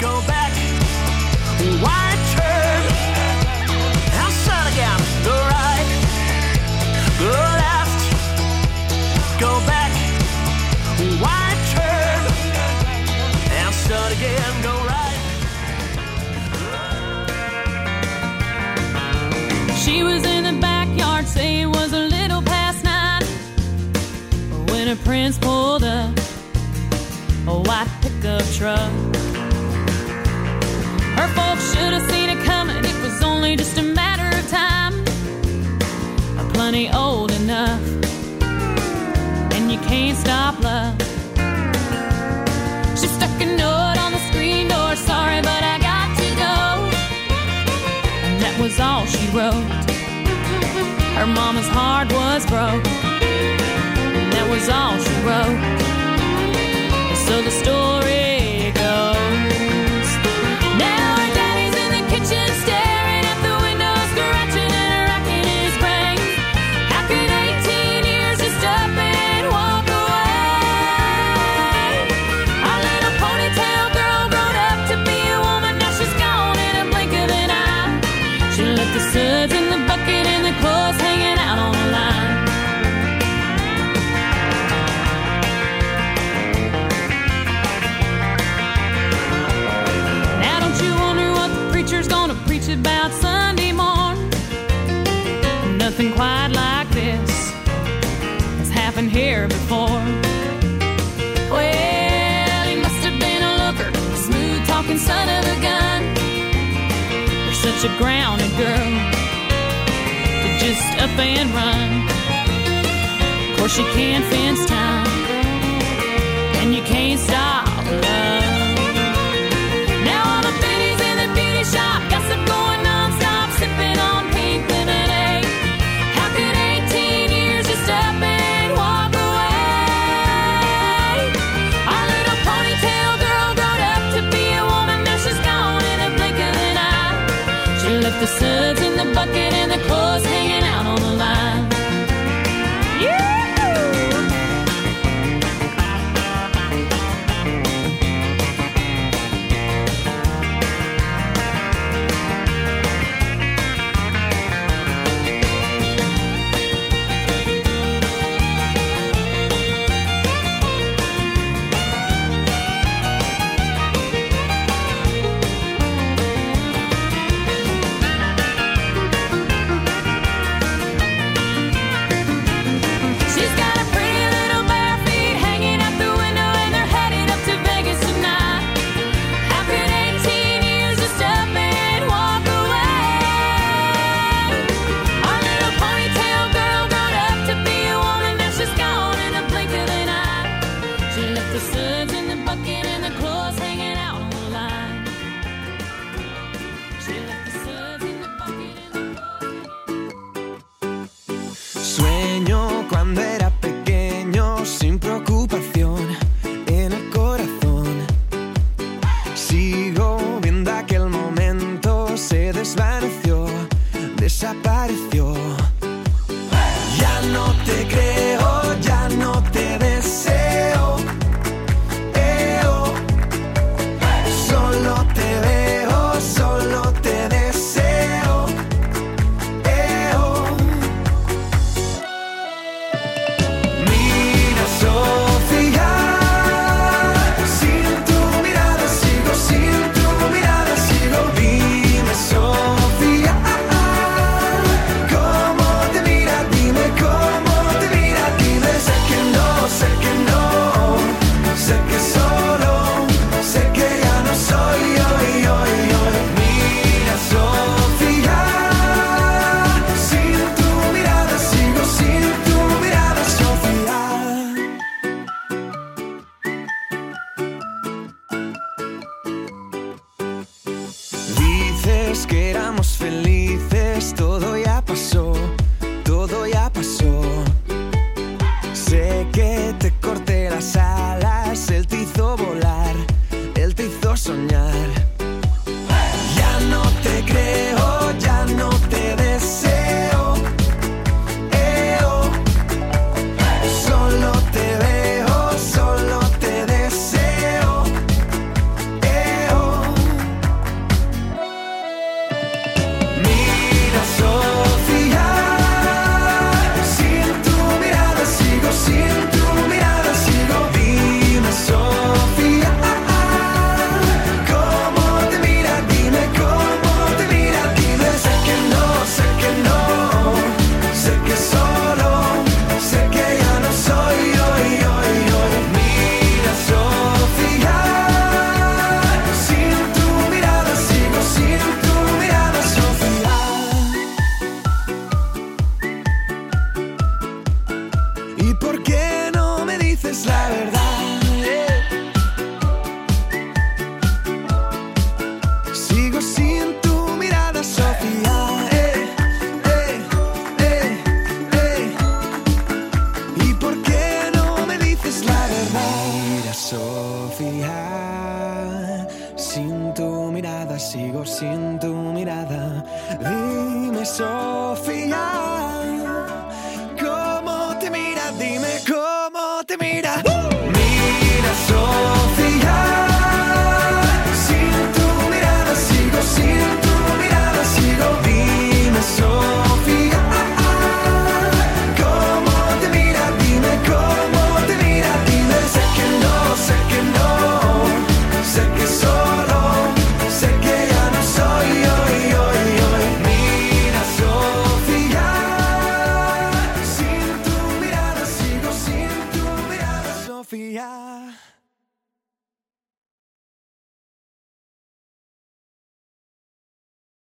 Go back, She was in the backyard, say it was a little past nine. When prince pulled up a white pickup truck. Her should have seen it coming, it was only just a matter of time. Plenty old enough, and you can't stop love. She stuck a note on the screen door, sorry, but I got to go. And that was all she wrote. Her mama's heart was broke. And that was all she wrote. So the story such a grounded girl to just up and run. Of course, you can't fence time, and you can't stop